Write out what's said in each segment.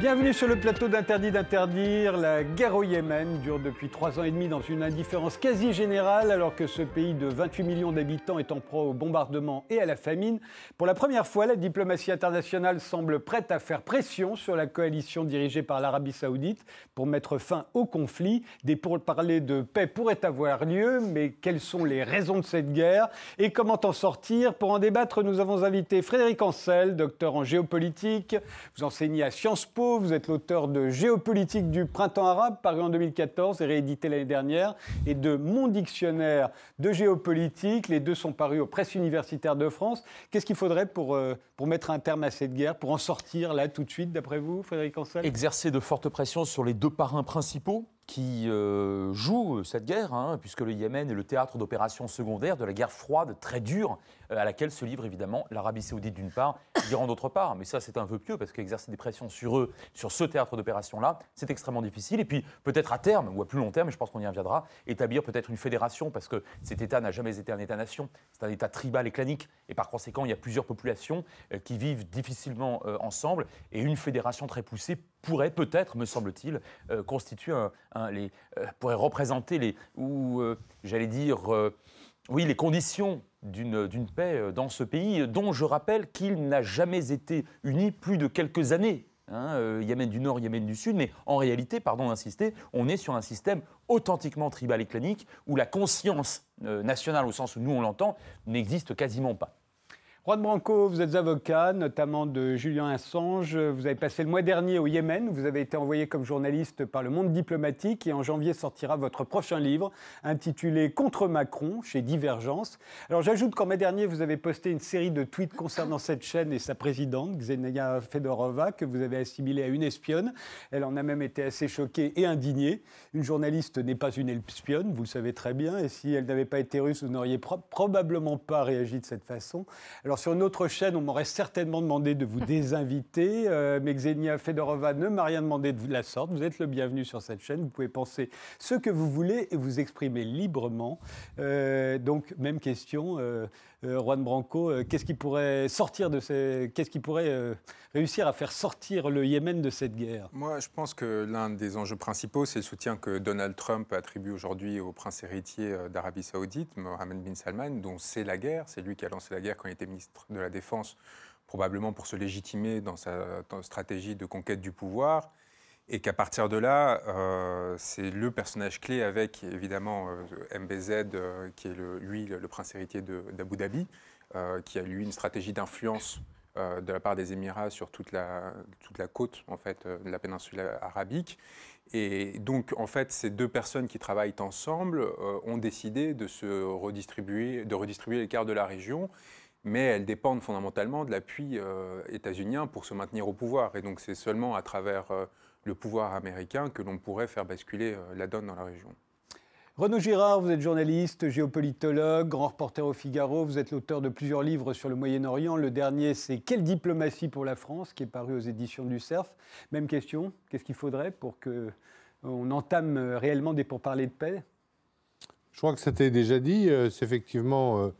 Bienvenue sur le plateau d'Interdit d'interdire. La guerre au Yémen dure depuis trois ans et demi dans une indifférence quasi générale alors que ce pays de 28 millions d'habitants est en proie au bombardement et à la famine. Pour la première fois, la diplomatie internationale semble prête à faire pression sur la coalition dirigée par l'Arabie saoudite pour mettre fin au conflit. Des pourparlers de paix pourraient avoir lieu, mais quelles sont les raisons de cette guerre et comment en sortir? Pour en débattre, nous avons invité Frédéric Ancel, docteur en géopolitique. Vous enseignez à Sciences Po vous êtes l'auteur de Géopolitique du printemps arabe, paru en 2014 et réédité l'année dernière, et de Mon dictionnaire de géopolitique. Les deux sont parus aux presses universitaires de France. Qu'est-ce qu'il faudrait pour, euh, pour mettre un terme à cette guerre, pour en sortir là tout de suite, d'après vous, Frédéric Ancel? Exercer de fortes pressions sur les deux parrains principaux qui euh, jouent cette guerre, hein, puisque le Yémen est le théâtre d'opérations secondaires de la guerre froide très dure euh, à laquelle se livre évidemment l'Arabie saoudite d'une part, l'Iran d'autre part. Mais ça, c'est un peu pieux, parce qu'exercer des pressions sur eux, sur ce théâtre d'opération-là, c'est extrêmement difficile. Et puis, peut-être à terme, ou à plus long terme, je pense qu'on y reviendra, établir peut-être une fédération, parce que cet État n'a jamais été un État-nation, c'est un État tribal et clanique. Et par conséquent, il y a plusieurs populations euh, qui vivent difficilement ensemble, et une fédération très poussée pourrait peut-être, me semble-t-il, constituer un, les, pourrait représenter les, les conditions d'une paix euh, dans ce pays, dont je rappelle qu'il n'a jamais été uni plus de quelques années. Hein, euh, Yémen du Nord, Yémen du Sud, mais en réalité, pardon d'insister, on est sur un système authentiquement tribal et clanique où la conscience euh, nationale, au sens où nous on l'entend, n'existe quasiment pas. Juan Branco, vous êtes avocat, notamment de Julien Assange. Vous avez passé le mois dernier au Yémen. Vous avez été envoyé comme journaliste par le monde diplomatique et en janvier sortira votre prochain livre intitulé Contre Macron chez Divergence. Alors j'ajoute qu'en mai dernier, vous avez posté une série de tweets concernant cette chaîne et sa présidente, Xenia Fedorova, que vous avez assimilée à une espionne. Elle en a même été assez choquée et indignée. Une journaliste n'est pas une espionne, vous le savez très bien, et si elle n'avait pas été russe, vous n'auriez probablement pas réagi de cette façon. Sur une autre chaîne, on m'aurait certainement demandé de vous désinviter, euh, mais Xenia Fedorova ne m'a rien demandé de la sorte. Vous êtes le bienvenu sur cette chaîne. Vous pouvez penser ce que vous voulez et vous exprimer librement. Euh, donc, même question, euh, Juan Branco, qu'est-ce qui pourrait sortir de ces, qu'est-ce qui pourrait réussir à faire sortir le Yémen de cette guerre? Moi, je pense que l'un des enjeux principaux, c'est le soutien que Donald Trump attribue aujourd'hui au prince héritier d'Arabie Saoudite, Mohammed bin Salman, dont c'est la guerre. C'est lui qui a lancé la guerre quand il était ministre de la Défense, probablement pour se légitimer dans sa stratégie de conquête du pouvoir, et qu'à partir de là, euh, c'est le personnage clé avec évidemment euh, MBZ, euh, qui est lui le, prince héritier d'Abu Dhabi, qui a lui une stratégie d'influence de la part des Émirats sur toute la, toute la côte en fait, de la péninsule arabique. Et donc, en fait, ces deux personnes qui travaillent ensemble ont décidé de se redistribuer, de redistribuer les de la région mais elles dépendent fondamentalement de l'appui euh, états-unien pour se maintenir au pouvoir. Et donc c'est seulement à travers le pouvoir américain que l'on pourrait faire basculer euh, la donne dans la région. Renaud Girard, vous êtes journaliste, géopolitologue, grand reporter au Figaro. Vous êtes l'auteur de plusieurs livres sur le Moyen-Orient. Le dernier, c'est Quelle diplomatie pour la France, qui est paru aux éditions du CERF. Même question, qu'est-ce qu'il faudrait pour qu'on entame réellement des pourparlers de paix? Je crois que c'était déjà dit. c'est effectivement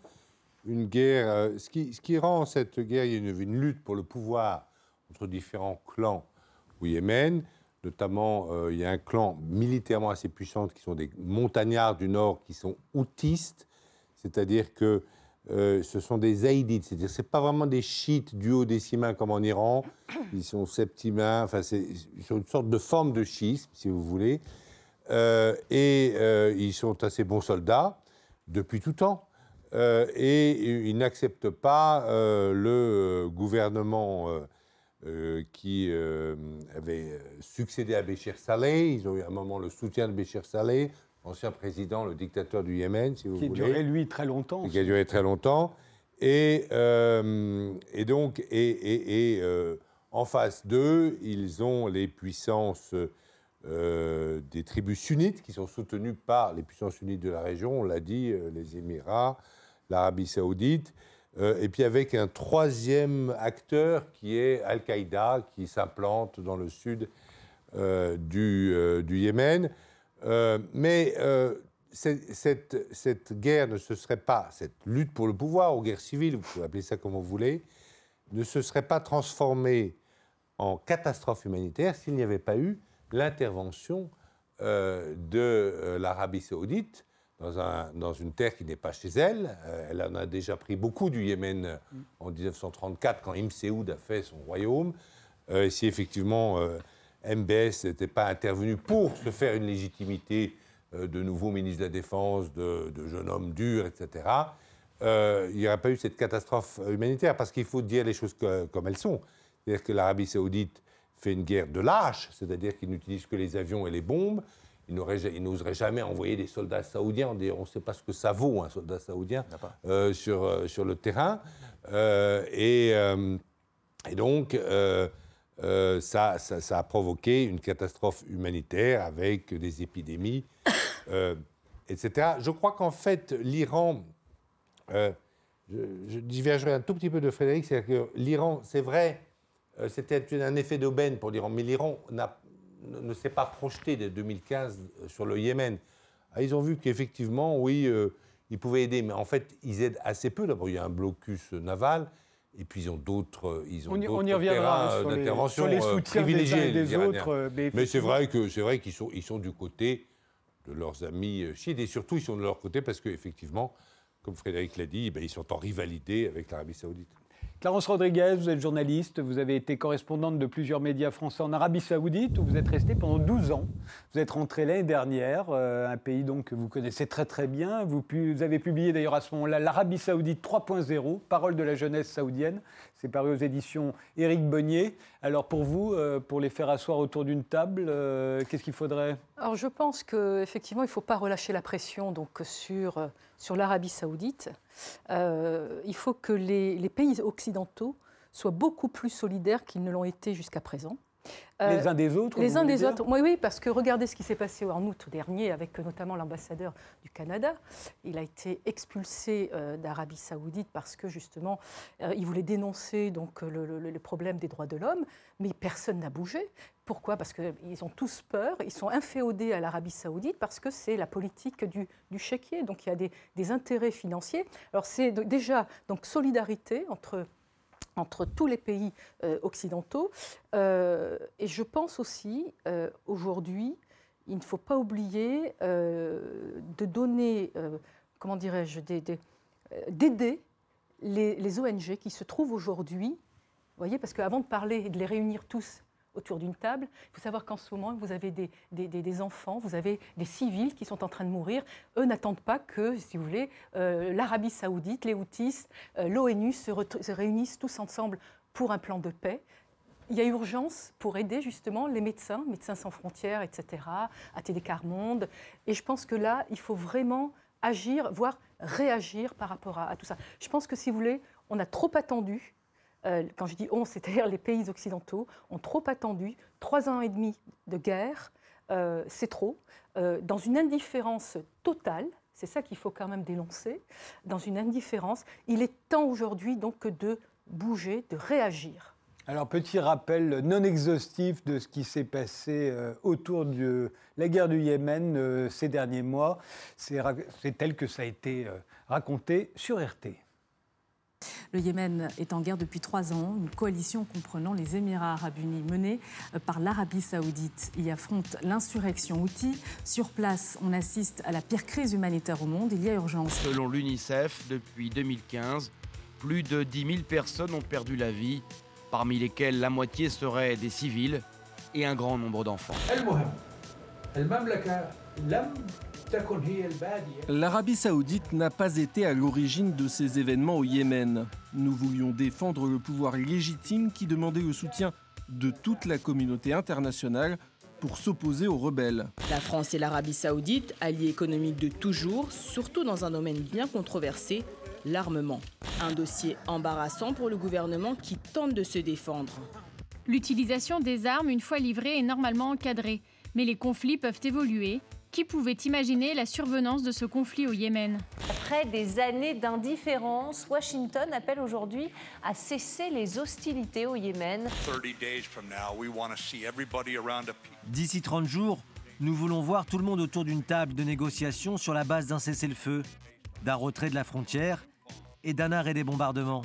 une guerre. Euh, ce, qui, ce, qui, rend cette guerre, il y a une, lutte pour le pouvoir entre différents clans au Yémen. Notamment, euh, il y a un clan militairement assez puissant qui sont des montagnards du Nord qui sont outistes, c'est-à-dire que euh, ce sont des haïdites, c'est-à-dire c'est pas vraiment des chiites duodécimains comme en Iran, ils sont septimains, enfin c'est une sorte de forme de schisme, si vous voulez, et ils sont assez bons soldats depuis tout temps. Euh, et ils n'acceptent pas euh, le gouvernement euh, qui avait succédé à Béchir Saleh. Ils ont eu à un moment le soutien de Béchir Saleh, ancien président, le dictateur du Yémen, si vous qui voulez. Qui a duré, lui, très longtemps. Qui a duré très longtemps. Et, et donc, et, et en face d'eux, ils ont les puissances des tribus sunnites qui sont soutenues par les puissances sunnites de la région, on l'a dit, les Émirats, l'Arabie saoudite, euh, et puis avec un troisième acteur qui est Al-Qaïda, qui s'implante dans le sud euh, du, euh, du, Yémen. mais cette, cette, guerre ne se serait pas, cette lutte pour le pouvoir, ou guerre civile, vous pouvez appeler ça comme vous voulez, ne se serait pas transformée en catastrophe humanitaire s'il n'y avait pas eu l'intervention euh, de euh, l'Arabie saoudite dans, un- dans une terre qui n'est pas chez elle. Euh, elle en a déjà pris beaucoup du Yémen euh, en 1934 quand Ibn Saoud a fait son royaume. Euh, si effectivement euh, MBS n'était pas intervenu pour se faire une légitimité de nouveau ministre de la Défense, de, jeune homme dur, etc., il n'y aurait pas eu cette catastrophe humanitaire, parce qu'il faut dire les choses comme elles sont. C'est-à-dire que l'Arabie saoudite fait une guerre de lâche, c'est-à-dire qu'il n'utilise que les avions et les bombes. Il n'oserait jamais envoyer des soldats saoudiens. On ne sait pas ce que ça vaut, un soldat saoudien, euh, sur, euh, sur le terrain. Euh, et, euh, et donc, ça, ça- ça a provoqué une catastrophe humanitaire avec des épidémies, etc. Je crois qu'en fait, l'Iran, je, je divergerai un tout petit peu de Frédéric, c'est-à-dire que l'Iran, c'est vrai, c'était un effet d'aubaine pour l'Iran, mais l'Iran n'a- ne, ne s'est pas projeté dès 2015 sur le Yémen. Ah, ils ont vu qu'effectivement, oui, euh, ils pouvaient aider, mais en fait, ils aident assez peu. D'abord, il y a un blocus naval, et puis ils ont d'autres, ils ont On y, on y reviendra hein, euh, sur, les, sur les euh, soutiens des uns et autres. euh, Mais c'est vrai que c'est vrai qu'ils sont, ils sont du côté de leurs amis euh, chiites et surtout ils sont de leur côté parce qu'effectivement, comme Frédéric l'a dit, ben, ils sont en rivalité avec l'Arabie Saoudite. Clarence Rodriguez, vous êtes journaliste, vous avez été correspondante de plusieurs médias français en Arabie Saoudite, où vous êtes resté pendant 12 ans. Vous êtes rentré l'année dernière, euh, un pays donc que vous connaissez très très bien. Vous, avez publié d'ailleurs à ce moment-là l'Arabie Saoudite 3.0, Parole de la jeunesse saoudienne. C'est paru aux éditions Éric Bonnier. Alors pour vous, euh, pour les faire asseoir autour d'une table, euh, qu'est-ce qu'il faudrait? Alors je pense qu'effectivement, il ne faut pas relâcher la pression donc, sur, sur l'Arabie saoudite. Euh, il faut que les, les pays occidentaux soient beaucoup plus solidaires qu'ils ne l'ont été jusqu'à présent. Euh, Les uns des autres les uns des autres. Oui, oui, parce que regardez ce qui s'est passé en août dernier avec euh, notamment l'ambassadeur du Canada. Il a été expulsé euh, d'Arabie Saoudite parce que justement, euh, il voulait dénoncer donc le, le- le problème des droits de l'homme, mais personne n'a bougé. Pourquoi? Parce qu'ils ont tous peur, ils sont inféodés à l'Arabie Saoudite parce que c'est la politique du, du chéquier. Donc il y a des, des intérêts financiers. Alors c'est déjà donc solidarité entre entre tous les pays euh, occidentaux. Euh, et je pense aussi, euh, aujourd'hui, il ne faut pas oublier de donner, comment dirais-je, d'aider les, ONG qui se trouvent aujourd'hui. Voyez, parce qu'avant de parler et de les réunir tous autour d'une table, il faut savoir qu'en ce moment, vous avez des, des- enfants, vous avez des civils qui sont en train de mourir. Eux n'attendent pas que, si vous voulez, euh, l'Arabie saoudite, les Houthis, euh, l'ONU se, réunissent tous ensemble pour un plan de paix. Il y a urgence pour aider justement les médecins, Médecins sans frontières, etc., ATD Quart Monde. Et je pense que là, il faut vraiment agir, voire réagir par rapport à tout ça. Je pense que si vous voulez, on a trop attendu. Euh, quand je dis on, c'est-à-dire les pays occidentaux, ont trop attendu. Trois ans et demi de guerre, euh, c'est trop. Euh, dans une indifférence totale, c'est ça qu'il faut quand même dénoncer, dans une indifférence, il est temps aujourd'hui donc de bouger, de réagir. Alors, petit rappel non exhaustif de ce qui s'est passé autour de la guerre du Yémen ces derniers mois. C'est tel que ça a été raconté sur RT. Le Yémen est en guerre depuis trois ans. Une coalition comprenant les Émirats arabes unis menée euh, par l'Arabie saoudite y affronte l'insurrection Houthi. Sur place, on assiste à la pire crise humanitaire au monde. Il y a urgence. Selon l'UNICEF, depuis 2015, plus de 10 000 personnes ont perdu la vie, parmi lesquelles la moitié seraient des civils et un grand nombre d'enfants. L'Arabie saoudite n'a pas été à l'origine de ces événements au Yémen. Nous voulions défendre le pouvoir légitime qui demandait le soutien de toute la communauté internationale pour s'opposer aux rebelles. La France et l'Arabie saoudite, alliés économiques de toujours, surtout dans un domaine bien controversé, l'armement. Un dossier embarrassant pour le gouvernement qui tente de se défendre. L'utilisation des armes une fois livrées est normalement encadrée, mais les conflits peuvent évoluer qui pouvait imaginer la survenance de ce conflit au Yémen Après des années d'indifférence, Washington appelle aujourd'hui à cesser les hostilités au Yémen. 30 days from now, we want to see everybody around a peace. D'ici 30 jours, nous voulons voir tout le monde autour d'une table de négociation sur la base d'un cessez-le-feu, d'un retrait de la frontière et d'un arrêt des bombardements.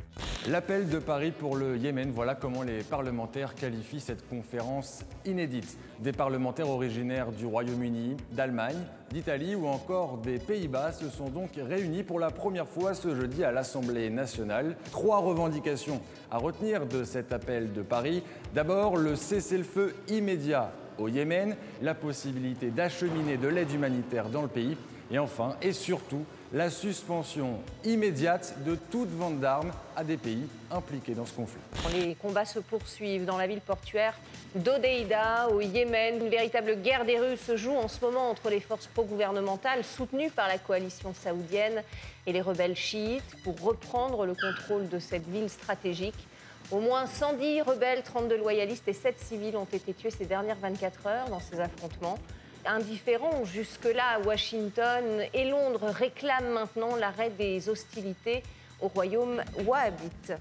L'appel de Paris pour le Yémen, voilà comment les parlementaires qualifient cette conférence inédite. Des parlementaires originaires du Royaume-Uni, d'Allemagne, d'Italie ou encore des Pays-Bas se sont donc réunis pour la première fois ce jeudi à l'Assemblée nationale. Trois revendications à retenir de cet appel de Paris. D'abord, le cessez-le-feu immédiat au Yémen, la possibilité d'acheminer de l'aide humanitaire dans le pays et enfin et surtout la suspension immédiate de toute vente d'armes à des pays impliqués dans ce conflit. Les combats se poursuivent dans la ville portuaire d'Odeida, au Yémen. Une véritable guerre des rues se joue en ce moment entre les forces pro-gouvernementales soutenues par la coalition saoudienne et les rebelles chiites pour reprendre le contrôle de cette ville stratégique. Au moins 110 rebelles, 32 loyalistes et 7 civils ont été tués ces dernières 24 heures dans ces affrontements indifférents jusque-là. Washington et Londres réclament maintenant l'arrêt des hostilités au royaume wahhabite.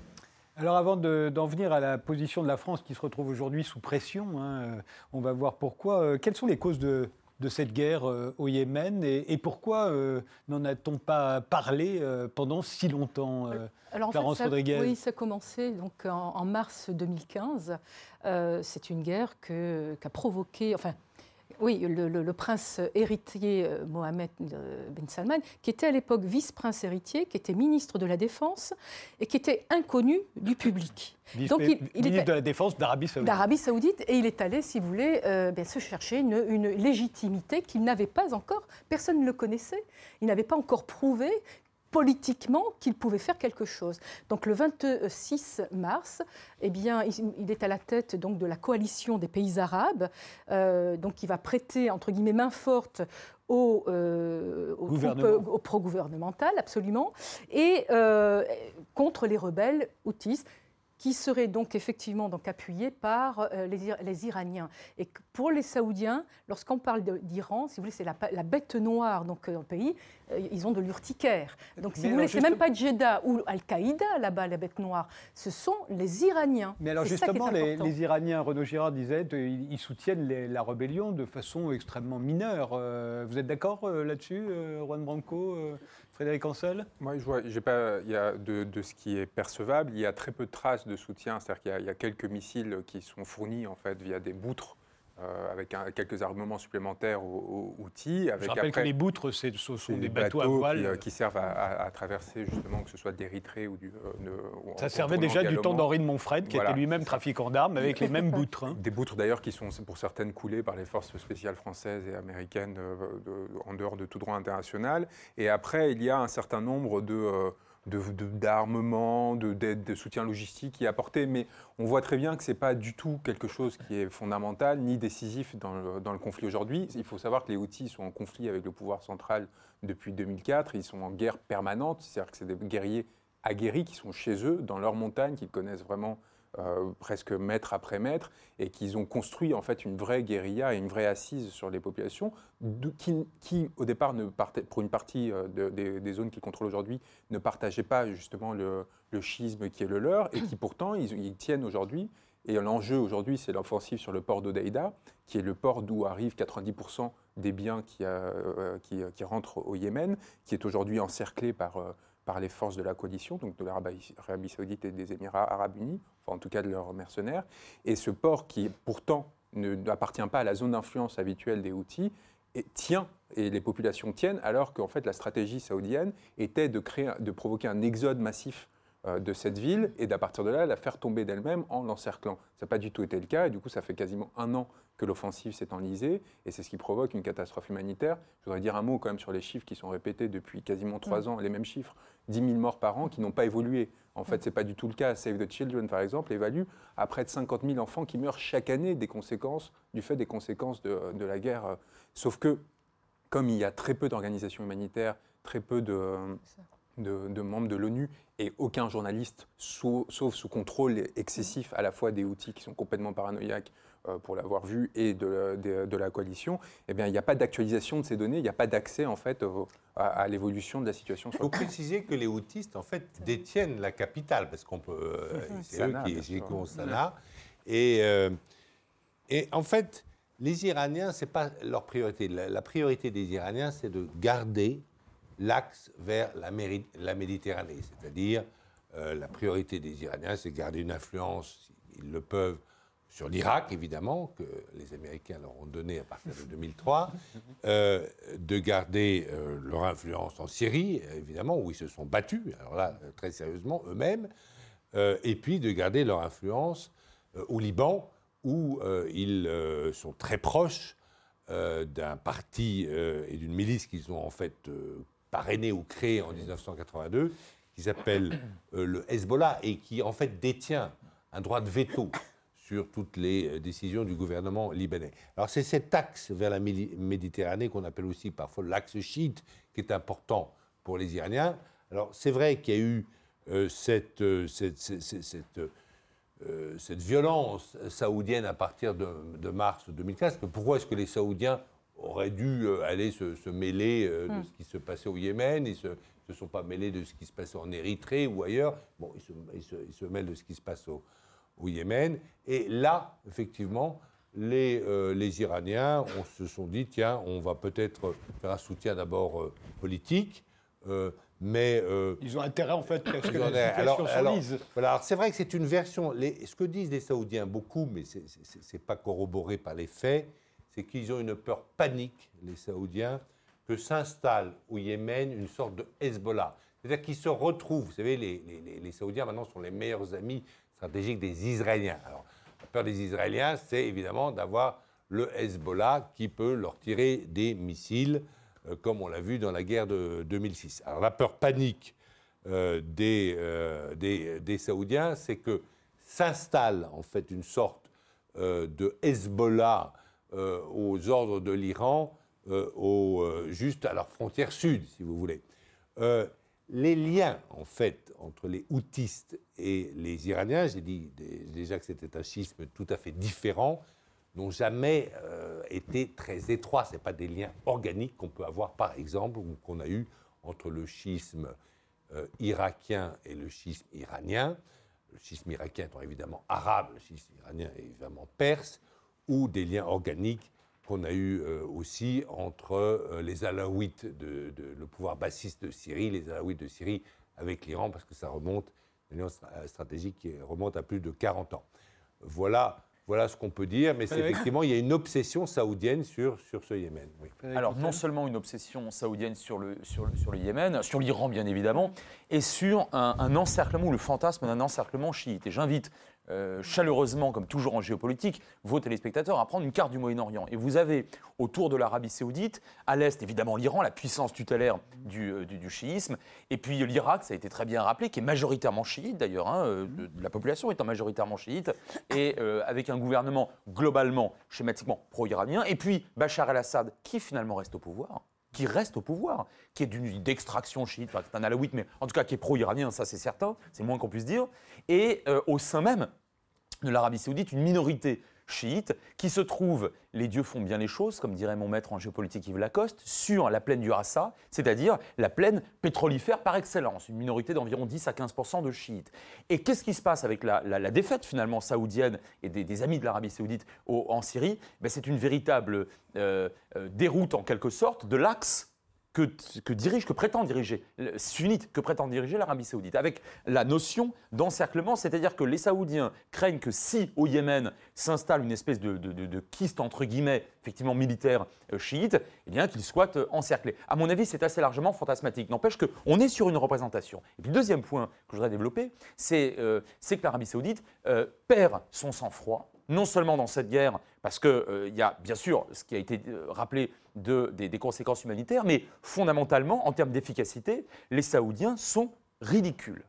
Alors avant d'en venir à la position de la France qui se retrouve aujourd'hui sous pression, hein, euh, on va voir pourquoi. Euh, quelles sont les causes de, cette guerre euh, au Yémen et, pourquoi n'en a-t-on pas parlé pendant si longtemps Alors, Clarence ça, Rodriguez Oui, ça a commencé donc, en, mars 2015. C'est une guerre qui a provoqué, enfin, oui, le, prince héritier euh, Mohamed euh, Ben Salman, qui était à l'époque vice-prince héritier, qui était ministre de la Défense et qui était inconnu du public. Donc, il, ministre de la Défense d'Arabie Saoudite. D'Arabie Saoudite, et il est allé, si vous voulez, euh, se chercher une, une légitimité qu'il n'avait pas encore. Personne ne le connaissait. Il n'avait pas encore prouvé politiquement qu'il pouvait faire quelque chose. Donc le 26 mars, eh bien, il, est à la tête donc de la coalition des pays arabes, euh, donc il va prêter entre guillemets main forte aux, euh, pro-gouvernementales, absolument, et euh, contre les rebelles houthis qui serait donc effectivement donc appuyé par euh, les, Iraniens. Et pour les Saoudiens, lorsqu'on parle d'Iran, si vous voulez, c'est la, bête noire donc, dans le pays, euh, ils ont de l'urticaire. Donc si vous voulez, c'est même pas Jeddah ou Al-Qaïda là-bas, la bête noire, ce sont les Iraniens. Mais alors justement, les, Iraniens, Renaud Girard disait, ils soutiennent la rébellion de façon extrêmement mineure. Euh, vous êtes d'accord là-dessus, Juan Branco Frédéric Ancel Moi, je vois, pas, il y a de, ce qui est percevable, il y a très peu de traces de soutien. C'est-à-dire qu'il y, a quelques missiles qui sont fournis en fait via des boutres euh, avec quelques armements supplémentaires aux, outils. Avec Je rappelle que les boutres, ce sont des, bateaux, à voile. Euh, qui, servent à, traverser justement, que ce soit d'Érythrée ou du... Euh, Ça servait déjà du temps d'Henri de Montfred, qui était lui-même trafiquant d'armes, avec les mêmes boutres. Hein. Des boutres d'ailleurs qui sont pour certaines coulées par les forces spéciales françaises et américaines en dehors de tout droit international. Et après, il y a un certain nombre de d'armement, de, d'aide, de, soutien logistique qui est apporté, mais on voit très bien que ce n'est pas du tout quelque chose qui est fondamental ni décisif dans le, conflit aujourd'hui. Il faut savoir que les Houthis sont en conflit avec le pouvoir central depuis 2004, ils sont en guerre permanente, c'est-à-dire que c'est des guerriers aguerris qui sont chez eux, dans leurs montagnes, qu'ils connaissent vraiment euh, presque mètre après mètre, et qu'ils ont construit en fait une vraie guérilla et une vraie assise sur les populations, qui, au départ, ne pour une partie euh, des, zones qu'ils contrôlent aujourd'hui, ne partageaient pas justement le, schisme qui est le leur, et qui pourtant, ils, tiennent aujourd'hui. Et l'enjeu aujourd'hui, c'est l'offensive sur le port d'Odeida, qui est le port d'où arrivent 90% des biens euh, qui, qui, rentrent au Yémen, qui est aujourd'hui encerclé par par les forces de la coalition, donc de l'Arabie saoudite et des Émirats arabes unis, enfin en tout cas de leurs mercenaires. Et ce port qui pourtant n'appartient pas à la zone d'influence habituelle des Houthis, et tient, et les populations tiennent, alors qu'en fait la stratégie saoudienne était de, créer, de provoquer un exode massif de cette ville et d'à partir de là la faire tomber d'elle-même en l'encerclant. Ça n'a pas du tout été le cas et du coup ça fait quasiment un an que l'offensive s'est enlisée et c'est ce qui provoque une catastrophe humanitaire. Je voudrais dire un mot quand même sur les chiffres qui sont répétés depuis quasiment trois ans, les mêmes chiffres, 10 000 morts par an qui n'ont pas évolué. En fait, ce n'est pas du tout le cas. Save the Children, par exemple, évalue à près de 50 000 enfants qui meurent chaque année des conséquences, du fait des conséquences de, de la guerre. Sauf que, comme il y a très peu d'organisations humanitaires, très peu de, de, membres de l'ONU et aucun journaliste, sauf, sous contrôle excessif à la fois des outils qui sont complètement paranoïaques euh, pour l'avoir vu et de, de, la coalition, eh bien, il n'y a pas d'actualisation de ces données, il n'y a pas d'accès en fait à, l'évolution de la situation. Il faut préciser que les autistes en fait détiennent la capitale parce qu'on peut, euh, c'est eux qui, qui Sanaa et euh, et en fait les Iraniens c'est pas leur priorité. la priorité des Iraniens c'est de garder l'axe vers la, Méditerranée, c'est-à-dire Euh, la priorité des Iraniens, c'est de garder une influence, s'ils le peuvent, sur l'Irak, évidemment, que les Américains leur ont donné à partir de 2003, euh, de garder euh, leur influence en Syrie, évidemment, où ils se sont battus, alors là, très sérieusement, eux-mêmes, et puis de garder leur influence au Liban, où ils sont très proches d'un parti et d'une milice qu'ils ont en fait parrainé ou créé en 1982, qui s'appelle euh, le Hezbollah et qui en fait détient un droit de veto sur toutes les euh, décisions du gouvernement libanais. Alors c'est cet axe vers la Méditerranée qu'on appelle aussi parfois l'axe chiite qui est important pour les Iraniens. Alors c'est vrai qu'il y a eu euh, cette, violence saoudienne à partir de, mars 2015. que Pourquoi est-ce que les Saoudiens auraient dû euh, aller se, se mêler euh, de Hmm. ce qui se passait au Yémen Ils ne se, se sont pas mêlés de ce qui se passait en Érythrée ou ailleurs. Bon, ils se, ils se- ils se mêlent de ce qui se passe au, au Yémen. Et là, effectivement, les, euh, les Iraniens on se sont dit, tiens, on va peut-être faire un soutien d'abord euh, politique, euh, mais... euh, Ils ont intérêt, en fait, à ce que la alors- alors, s'enlise. voilà, alors c'est vrai que c'est une version. les- ce que disent les Saoudiens beaucoup, mais ce n'est pas corroboré par les faits, c'est qu'ils ont une peur panique, les Saoudiens, que s'installe au Yémen une sorte de Hezbollah. C'est-à-dire qu'ils se retrouvent. Vous savez, les, les- les- Saoudiens maintenant sont les meilleurs amis stratégiques des Israéliens. Alors, la peur des Israéliens, c'est évidemment d'avoir le Hezbollah qui peut leur tirer des missiles, euh, comme on l'a vu dans la guerre de 2006. Alors, la peur panique euh, des, euh, des, des Saoudiens, c'est que s'installe en fait une sorte de Hezbollah euh, aux ordres de l'Iran, euh, euh, juste à leur frontière sud, si vous voulez. Euh, les liens, en fait, entre les houtistes et les Iraniens, j'ai dit dé- déjà que c'était un schisme tout à fait différent, n'ont jamais été très étroits. Ce n'est pas des liens organiques qu'on peut avoir, par exemple, ou qu'on a eu entre le schisme irakien et le schisme iranien. Le schisme irakien étant évidemment arabe, le schisme iranien est évidemment perse, ou des liens organiques qu'on a eu euh, aussi entre euh, les Alaouites, de, de- le pouvoir bassiste de Syrie, les Alaouites de Syrie avec l'Iran, parce que ça remonte, une alliance stra- stratégique qui remonte à plus de 40 ans. Voilà, voilà ce qu'on peut dire, mais c'est effectivement, il y a une obsession saoudienne sur, sur ce Yémen. oui. Alors, non seulement une obsession saoudienne sur le, sur le, sur le Yémen, sur l'Iran bien évidemment, et sur un, un encerclement ou le fantasme d'un encerclement chiite. Et j'invite euh, chaleureusement, comme toujours en géopolitique, vos téléspectateurs à prendre une carte du Moyen-Orient. Et vous avez autour de l'Arabie saoudite, à l'est évidemment l'Iran, la puissance tutélaire du, euh, du, chiisme, et puis l'Irak, ça a été très bien rappelé, qui est majoritairement chiite d'ailleurs, hein, euh, la population étant majoritairement chiite, et euh, avec un gouvernement globalement, schématiquement pro-iranien, et puis Bachar el-Assad, qui finalement reste au pouvoir qui reste au pouvoir, qui est d'extraction chiite, enfin, c'est un alaouite, mais en tout cas qui est pro-iranien, ça c'est certain, c'est moins qu'on puisse dire, et euh, au sein même de l'Arabie saoudite, une minorité chiite qui se trouve, les dieux font bien les choses, comme dirait mon maître en géopolitique Yves Lacoste, sur la plaine du Rassa, c'est-à-dire la plaine pétrolifère par excellence, une minorité d'environ 10 à 15 de chiites. Et qu'est-ce qui se passe avec la, la- défaite finalement saoudienne et des, amis de l'Arabie saoudite en Syrie? Ben, C'est une véritable euh, euh, déroute en quelque sorte de l'axe que, dirige, que prétend diriger, sunnite, que prétend diriger l'Arabie saoudite, avec la notion d'encerclement, c'est-à-dire que les Saoudiens craignent que si au Yémen s'installe une espèce de, de, entre guillemets, effectivement militaire euh, chiite, eh bien qu'ils soient euh, encerclés. À mon avis, c'est assez largement fantasmatique. N'empêche qu'on est sur une représentation. Et puis le deuxième point que je voudrais développer, c'est euh, que l'Arabie saoudite perd son sang-froid, non seulement dans cette guerre, parce qu'il y a bien sûr ce qui a été euh, rappelé de- des, des conséquences humanitaires, mais fondamentalement, en termes d'efficacité, les Saoudiens sont ridicules.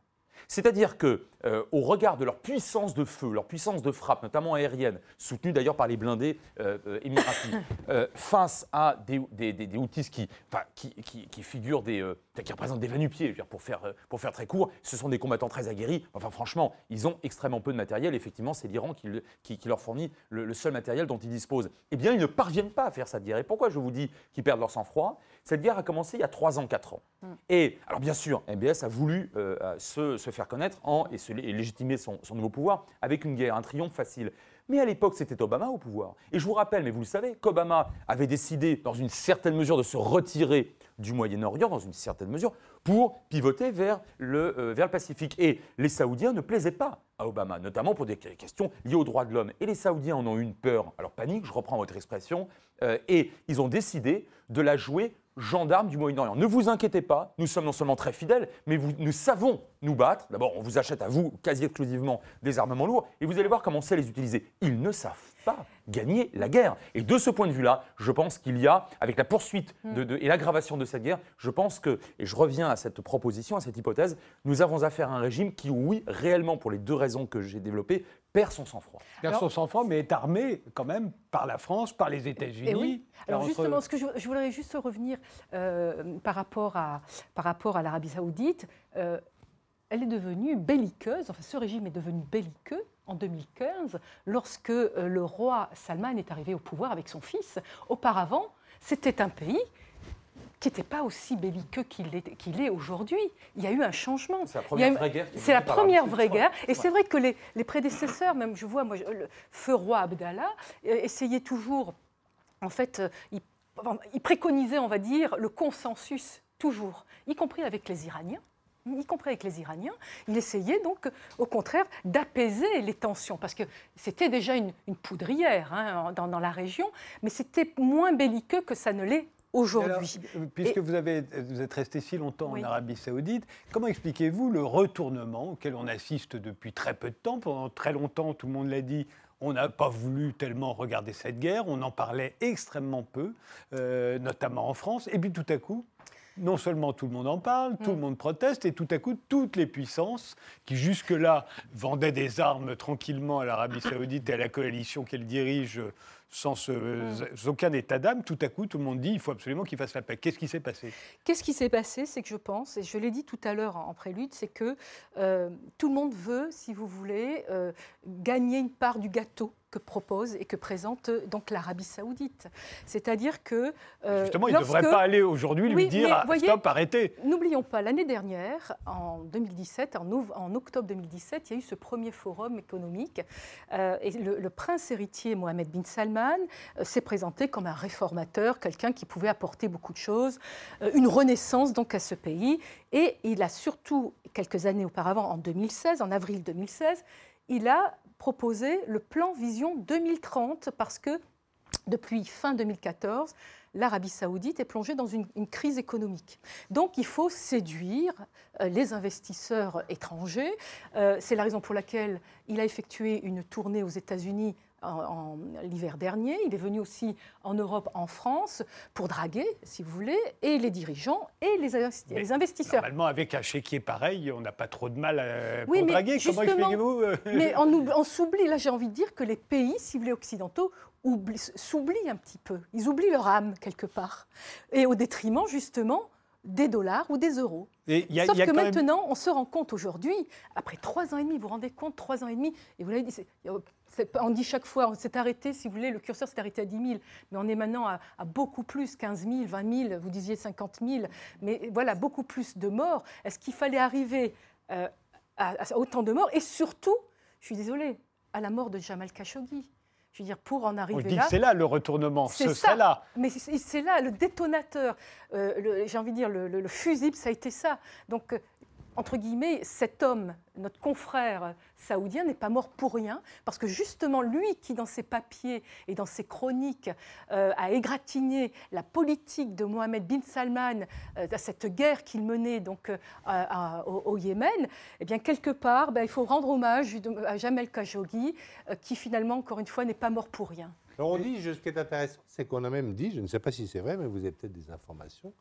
C'est-à-dire que, euh, au regard de leur puissance de feu, leur puissance de frappe, notamment aérienne, soutenue d'ailleurs par les blindés euh, euh, émiratis, euh, face à des, des, des- des Houthis qui, enfin, qui, qui- qui figurent des, qui représentent des vanupiers, pour faire, pour faire très court, ce sont des combattants très aguerris. Enfin, franchement, ils ont extrêmement peu de matériel. Effectivement, c'est l'Iran qui, le- qui- qui leur fournit le, le seul matériel dont ils disposent. Eh bien, ils ne parviennent pas à faire cette guerre. Et pourquoi je vous dis qu'ils perdent leur sang-froid? Cette guerre a commencé il y a 3 ans, 4 ans. Et alors bien sûr, MBS a voulu se, se faire connaître en, et, se, et légitimer son, son nouveau pouvoir avec une guerre, un triomphe facile. Mais à l'époque, c'était Obama au pouvoir. Et je vous rappelle, mais vous le savez, qu'Obama avait décidé, dans une certaine mesure, de se retirer du Moyen-Orient, dans une certaine mesure, pour pivoter vers le, euh, vers le Pacifique. Et les Saoudiens ne plaisaient pas à Obama, notamment pour des questions liées aux droits de l'homme. Et les Saoudiens en ont eu une peur, alors panique, je reprends votre expression, euh, et ils ont décidé de la jouer gendarme du Moyen-Orient. Ne vous inquiétez pas, nous sommes non seulement très fidèles, mais nous savons nous battre. D'abord, on vous achète à vous quasi exclusivement des armements lourds, et vous allez voir comment on sait les utiliser. Ils ne savent pas gagner la guerre. Et de ce point de vue-là, je pense qu'il y a, avec la poursuite de- de- et l'aggravation de cette guerre, je pense que, et je reviens à cette proposition, à cette hypothèse, nous avons affaire à un régime qui, oui, réellement, pour les deux raisons que j'ai développées, perd son sang-froid. Perd son sang-froid, mais est armé quand même par la France, par les États-Unis. Et oui. Alors entre- justement, ce que je, je voudrais juste revenir euh, par, rapport à, par rapport à l'Arabie saoudite. euh, elle est devenue belliqueuse, enfin ce régime est devenu belliqueux en 2015 lorsque euh, le roi Salman est arrivé au pouvoir avec son fils. Auparavant, c'était un pays qui n'était pas aussi belliqueux qu'il est, aujourd'hui. Il y a eu un changement. C'est la Il première eu- vraie guerre C'est la première vraie guerre. Et Ouais. c'est vrai que les, les prédécesseurs, même je vois, moi, le feu roi Abdallah, euh, essayaient toujours, en fait, euh, ils, enfin, ils préconisaient, on va dire, le consensus, toujours, y compris avec les Iraniens y compris avec les Iraniens, il essayait donc, au contraire, d'apaiser les tensions, parce que c'était déjà une, une poudrière hein, dans, dans la région, mais c'était moins belliqueux que ça ne l'est aujourd'hui. Euh, puisque Et- vous, avez, vous êtes resté si longtemps Oui. en Arabie Saoudite, comment expliquez-vous le retournement auquel on assiste depuis très peu de temps? Pendant très longtemps, tout le monde l'a dit, on n'a pas voulu tellement regarder cette guerre, on en parlait extrêmement peu, euh, notamment en France, et puis tout à coup, non seulement tout le monde en parle, tout le monde proteste, et tout à coup, toutes les puissances qui jusque-là vendaient des armes tranquillement à l'Arabie saoudite et à la coalition qu'elle dirige sans, ce- sans aucun état d'âme, tout à coup, tout le monde dit il faut absolument qu'il fasse la paix. Qu'est-ce qui s'est passé? Qu'est-ce qui s'est passé? C'est que je pense, et je l'ai dit tout à l'heure en en prélude, c'est que euh, tout le monde veut, si vous voulez, euh, gagner une part du gâteau que propose et que présente donc l'Arabie saoudite. C'est-à-dire que... euh, Justement, il ne lorsque- devrait pas aller aujourd'hui lui Oui, dire mais ah, voyez, stop, arrêtez. N'oublions pas, l'année dernière, en 2017, en, octobre 2017, il y a eu ce premier forum économique. euh, et le, le prince héritier Mohamed bin Salman euh, s'est présenté comme un réformateur, quelqu'un qui pouvait apporter beaucoup de choses, une renaissance donc à ce pays. Et il a surtout, quelques années auparavant, en 2016, en avril 2016, il a proposé le plan Vision 2030 parce que depuis fin 2014, l'Arabie saoudite est plongée dans une, crise économique. Donc il faut séduire euh, les investisseurs étrangers. Euh, C'est la raison pour laquelle il a effectué une tournée aux États-Unis en, en l'hiver dernier. Il est venu aussi en Europe, en France, pour draguer, si vous voulez, et les dirigeants et les, investi- Mais les investisseurs. Normalement, avec un chéquier pareil, on n'a pas trop de mal à, Oui, pour mais draguer. Comment expliquez-vous euh, Mais on, oublie- on s'oublie, là j'ai envie de dire que les pays, si vous voulez, occidentaux, oublient- s'oublient un petit peu. Ils oublient leur âme quelque part. Et au détriment justement des dollars ou des euros. Et il y a- Sauf il y a que même- maintenant, on se rend compte aujourd'hui, après trois ans et demi, vous vous rendez compte, trois ans et demi, et vous l'avez dit, on dit chaque fois, on s'est arrêté, si vous voulez, le curseur s'est arrêté à 10 000, mais on est maintenant à, à beaucoup plus, 15 000, 20 000, vous disiez 50 000, mais voilà, beaucoup plus de morts. Est-ce qu'il fallait arriver euh, à, à autant de morts? Et surtout, je suis désolée, à la mort de Jamal Khashoggi. Je veux dire, pour en On arriver dit là. que c'est là le retournement, C'est ce ça. là. Mais c'est là le détonateur. Euh, J'ai envie de dire, le, le- le fusible, ça a été ça. Donc, euh, entre guillemets, cet homme, notre confrère saoudien, n'est pas mort pour rien, parce que justement, lui qui, dans ses papiers et dans ses chroniques, euh, a égratigné la politique de Mohamed bin Salman, euh, cette guerre qu'il menait donc, euh, au, Yémen, eh bien, quelque part, ben, il faut rendre hommage à Jamel Khashoggi, qui finalement, encore une fois, n'est pas mort pour rien. Alors on dit, ce qui est intéressant, c'est qu'on a même dit, je ne sais pas si c'est vrai, mais vous avez peut-être des informations,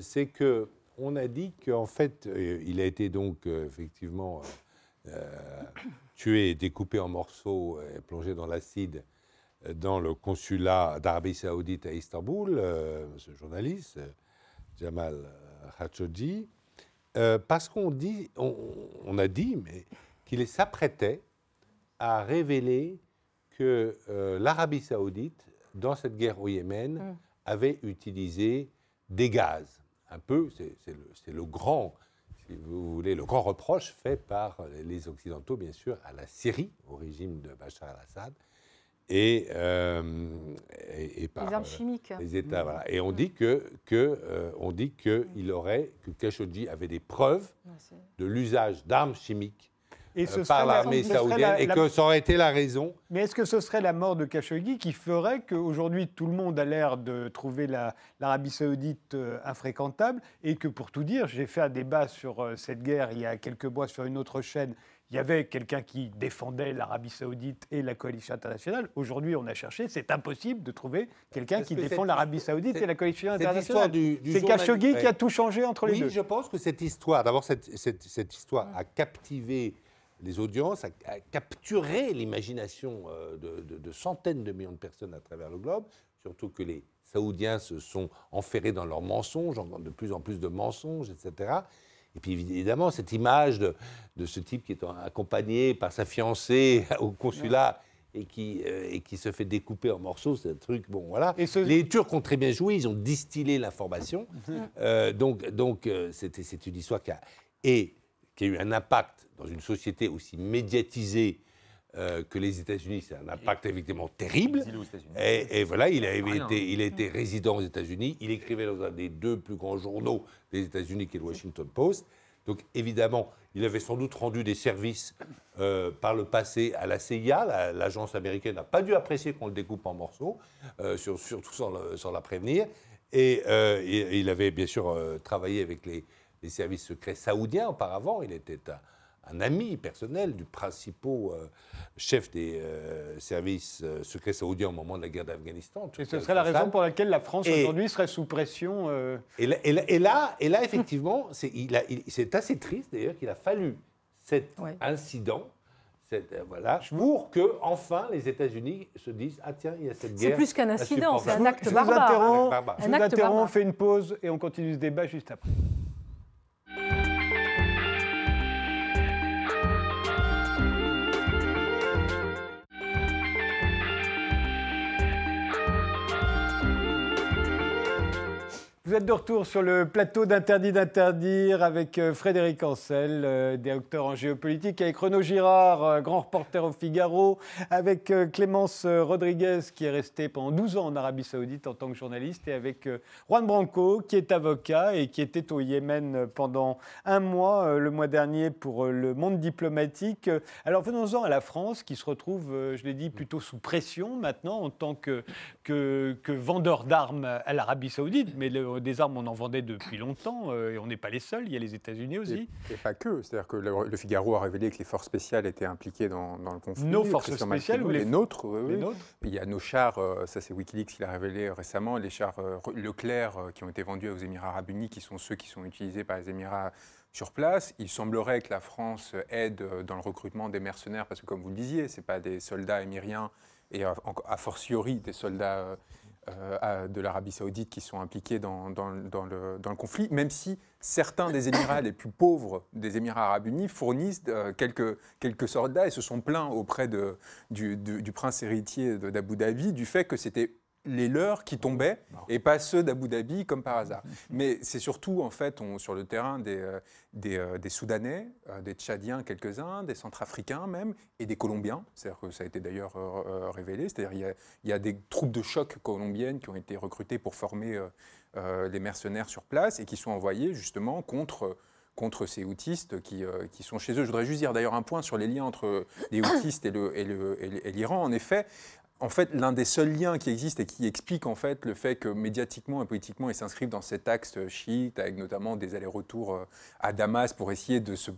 c'est que on a dit qu'en fait, euh, il a été donc euh, effectivement euh, tué, découpé en morceaux et plongé dans l'acide dans le consulat d'Arabie Saoudite à Istanbul, euh, ce journaliste, euh, Jamal Khashoggi, euh, parce qu'on dit, on, on a dit, mais qu'il s'apprêtait à révéler que l'Arabie saoudite, dans cette guerre au Yémen, Mm. avait utilisé des gaz. Un peu, c'est le, grand, si vous voulez, le grand reproche fait par les Occidentaux, bien sûr, à la Syrie, au régime de Bachar al-Assad. et, euh, et, et par Les armes euh, chimiques. les États. Voilà. Et on dit que, que euh, on dit que il aurait que Khashoggi avait des preuves de l'usage d'armes chimiques Et euh, ce par serait la- l'armée ce serait saoudienne la- et la- que ça aurait été la raison. Mais est-ce que ce serait la mort de Khashoggi qui ferait qu'aujourd'hui tout le monde a l'air de trouver la- l'Arabie saoudite euh, infréquentable et que pour tout dire, j'ai fait un débat sur euh, cette guerre il y a quelques mois sur une autre chaîne. Il y avait quelqu'un qui défendait l'Arabie saoudite et la coalition internationale. Aujourd'hui, on a cherché, c'est impossible de trouver quelqu'un qui que défend l'Arabie saoudite et la coalition cette internationale. histoire du- du C'est Khashoggi qui a tout changé entre les oui, deux. je pense que cette histoire, d'abord cette, cette- cette histoire a captivé les audiences, a capturé l'imagination euh, de, de- de centaines de millions de personnes à travers le globe, surtout que les Saoudiens se sont enferrés dans leurs mensonges, en- de plus en plus de mensonges, etc. Et puis évidemment, cette image de, de ce type qui est accompagné par sa fiancée au consulat et qui, euh, et qui se fait découper en morceaux, c'est un truc, bon voilà. Les Turcs ont très bien joué, ils ont distillé l'information. Euh, donc donc euh, c'est une histoire qui a, et qui a eu un impact dans une société aussi médiatisée euh, que les États-Unis, c'est un impact effectivement terrible. Et, et voilà, il, Rien. été, il a été résident aux États-Unis. Il écrivait dans un des deux plus grands journaux des États-Unis, qui est le Washington Post. Donc évidemment, il avait sans doute rendu des services euh, par le passé à la CIA. La- L'agence américaine n'a pas dû apprécier qu'on le découpe en morceaux, euh, sur- surtout sans, le- sans la prévenir. Et, et- il avait bien sûr travaillé avec les, les services secrets saoudiens auparavant. Il était un, un ami personnel du principal euh, chef des euh, services euh, secrets saoudiens au moment de la guerre d'Afghanistan. Et ce serait la raison pour laquelle la France aujourd'hui serait sous pression. euh, et là, et là- et là- et là, effectivement, c'est il a- il- c'est assez triste d'ailleurs qu'il a fallu cet incident. voilà, pour que enfin les États-Unis se disent ah tiens il y a cette C'est guerre. plus qu'un incident, c'est un acte Je vous barbare. je vous Un acte interromps, on fait une pause et on continue ce débat juste après. Vous êtes de retour sur le plateau d'Interdit d'interdire avec euh, Frédéric Ancel, euh, docteur en géopolitique, avec Renaud Girard, euh, grand reporter au Figaro, avec Clémence Rodriguez qui est restée pendant 12 ans en Arabie Saoudite en tant que journaliste, et avec Juan Branco qui est avocat et qui était au Yémen pendant un mois, le mois dernier, pour le monde diplomatique. Alors venons-en à la France qui se retrouve, je l'ai dit, plutôt sous pression maintenant en tant que, vendeur d'armes à l'Arabie Saoudite, mais des armes on en vendait depuis longtemps euh, et on n'est pas les seuls, il y a les États-Unis aussi. Et pas que. C'est-à-dire que le, le Figaro a révélé que les forces spéciales étaient impliquées dans, dans le conflit. Nos forces spéciales ou les- les nôtres, oui, les oui. nôtres Il y a nos chars, euh, ça c'est Wikileaks qui l'a révélé récemment, les chars euh, Leclerc qui ont été vendus aux Émirats Arabes Unis, qui sont ceux qui sont utilisés par les Émirats sur place. Il semblerait que la France aide dans le recrutement des mercenaires, parce que comme vous le disiez, ce pas des soldats émiriens et a, a fortiori des soldats de l'Arabie saoudite qui sont impliqués dans, le, conflit, même si certains des Émirats les plus pauvres des Émirats arabes unis fournissent euh, quelques, soldats et se sont plaints auprès du, du- prince héritier d'Abu Dhabi du fait que c'était les leurs qui tombaient et pas ceux d'Abu Dhabi comme par hasard. Mais c'est surtout en fait on- sur le terrain des, euh, des, euh, des Soudanais, euh, des Tchadiens quelques-uns, des Centrafricains même et des Colombiens. C'est-à-dire que ça a été d'ailleurs révélé. C'est-à-dire il y a- il y, a des troupes de choc colombiennes qui ont été recrutées pour former euh, les mercenaires sur place et qui sont envoyés justement contre contre ces outistes qui, euh, qui sont chez eux. Je voudrais juste dire d'ailleurs un point sur les liens entre les outistes et et le- et le- et l'Iran. En effet, en fait, l'un des seuls liens qui existent et qui explique en fait le fait que médiatiquement et politiquement, ils s'inscrivent dans cet axe chiite, avec notamment des allers-retours euh, à Damas pour essayer de se,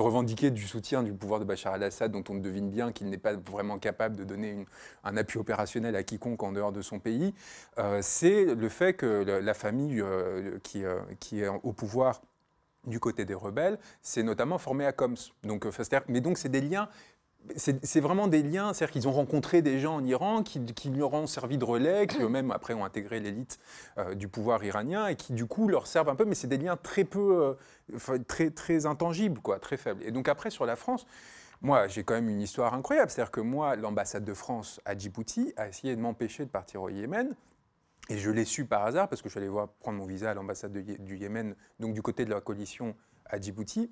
revendiquer du soutien du pouvoir de Bachar al-Assad, dont on devine bien qu'il n'est pas vraiment capable de donner un appui opérationnel à quiconque en dehors de son pays. Euh, C'est le fait que la famille euh, qui, euh, qui est au pouvoir du côté des rebelles, c'est notamment formé à Coms. Donc, euh, mais donc, c'est des liens. C'est vraiment des liens, c'est-à-dire qu'ils ont rencontré des gens en Iran qui, leur ont servi de relais, qui eux-mêmes après ont intégré l'élite euh, du pouvoir iranien et qui du coup leur servent un peu, mais c'est des liens très peu, euh, très, très intangibles, quoi, très faibles. Et donc après sur la France, moi j'ai quand même une histoire incroyable, c'est-à-dire que moi l'ambassade de France à Djibouti a essayé de m'empêcher de partir au Yémen. Et je l'ai su par hasard parce que je suis allé voir prendre mon visa à l'ambassade du Yémen, donc du côté de la coalition à Djibouti.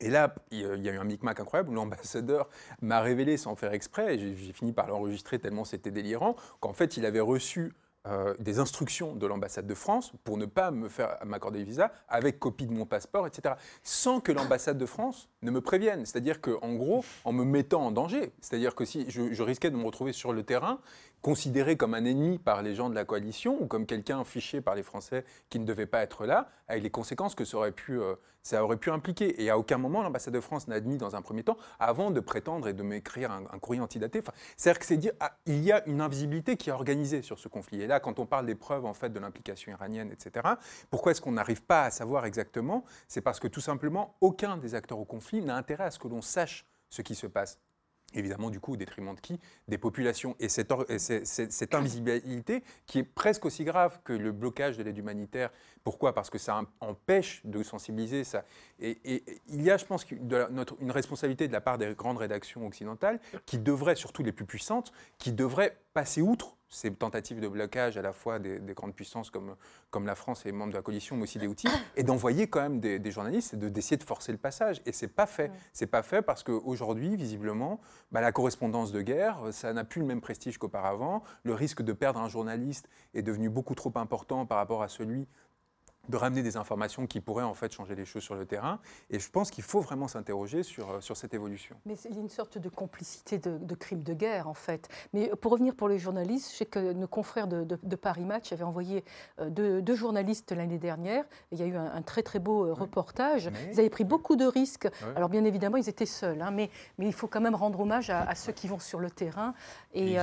Et là, il y a eu un micmac incroyable où l'ambassadeur m'a révélé sans faire exprès, et j'ai fini par l'enregistrer tellement c'était délirant, qu'en fait, il avait reçu euh, des instructions de l'ambassade de France pour ne pas me faire m'accorder le visa avec copie de mon passeport, etc. Sans que l'ambassade de France ne me prévienne. C'est-à-dire qu'en gros, en me mettant en danger, c'est-à-dire que si je, je, risquais de me retrouver sur le terrain, considéré comme un ennemi par les gens de la coalition ou comme quelqu'un fiché par les Français qui ne devait pas être là, avec les conséquences que ça aurait pu, euh, ça aurait pu impliquer. Et à aucun moment, l'ambassade de France n'a admis dans un premier temps, avant de prétendre et de m'écrire un, courrier antidaté. Enfin, C'est-à-dire que c'est dire, ah, y a une invisibilité qui est organisée sur ce conflit. Et là, quand on parle des preuves en fait de l'implication iranienne, etc., pourquoi est-ce qu'on n'arrive pas à savoir exactement? C'est parce que tout simplement, aucun des acteurs au conflit n'a intérêt à ce que l'on sache ce qui se passe évidemment du coup au détriment de qui? Des populations. Et cette, cette, invisibilité qui est presque aussi grave que le blocage de l'aide humanitaire. Pourquoi? Parce que ça empêche de sensibiliser ça. Et, il y a, je pense, notre, une responsabilité de la part des grandes rédactions occidentales qui devraient, surtout les plus puissantes, qui devraient passer outre ces tentatives de blocage à la fois des, grandes puissances comme, comme la France et les membres de la coalition, mais aussi des outils, et d'envoyer quand même des, journalistes et d'essayer de, forcer le passage. Et c'est pas fait. C'est pas fait parce qu'aujourd'hui, visiblement, bah, la correspondance de guerre, ça n'a plus le même prestige qu'auparavant. Le risque de perdre un journaliste est devenu beaucoup trop important par rapport à celui de ramener des informations qui pourraient en fait changer les choses sur le terrain. Et je pense qu'il faut vraiment s'interroger sur, euh, sur cette évolution. Mais il y a une sorte de complicité de, de crimes de guerre en fait. Mais pour revenir pour les journalistes, je sais que nos confrères de, de, Paris Match avaient envoyé euh, deux, deux journalistes l'année dernière. il y a eu un, très très beau euh, reportage. Ils avaient pris beaucoup de risques. Alors bien évidemment, ils étaient seuls, hein, mais, mais il faut quand même rendre hommage à, ceux qui vont sur le terrain et,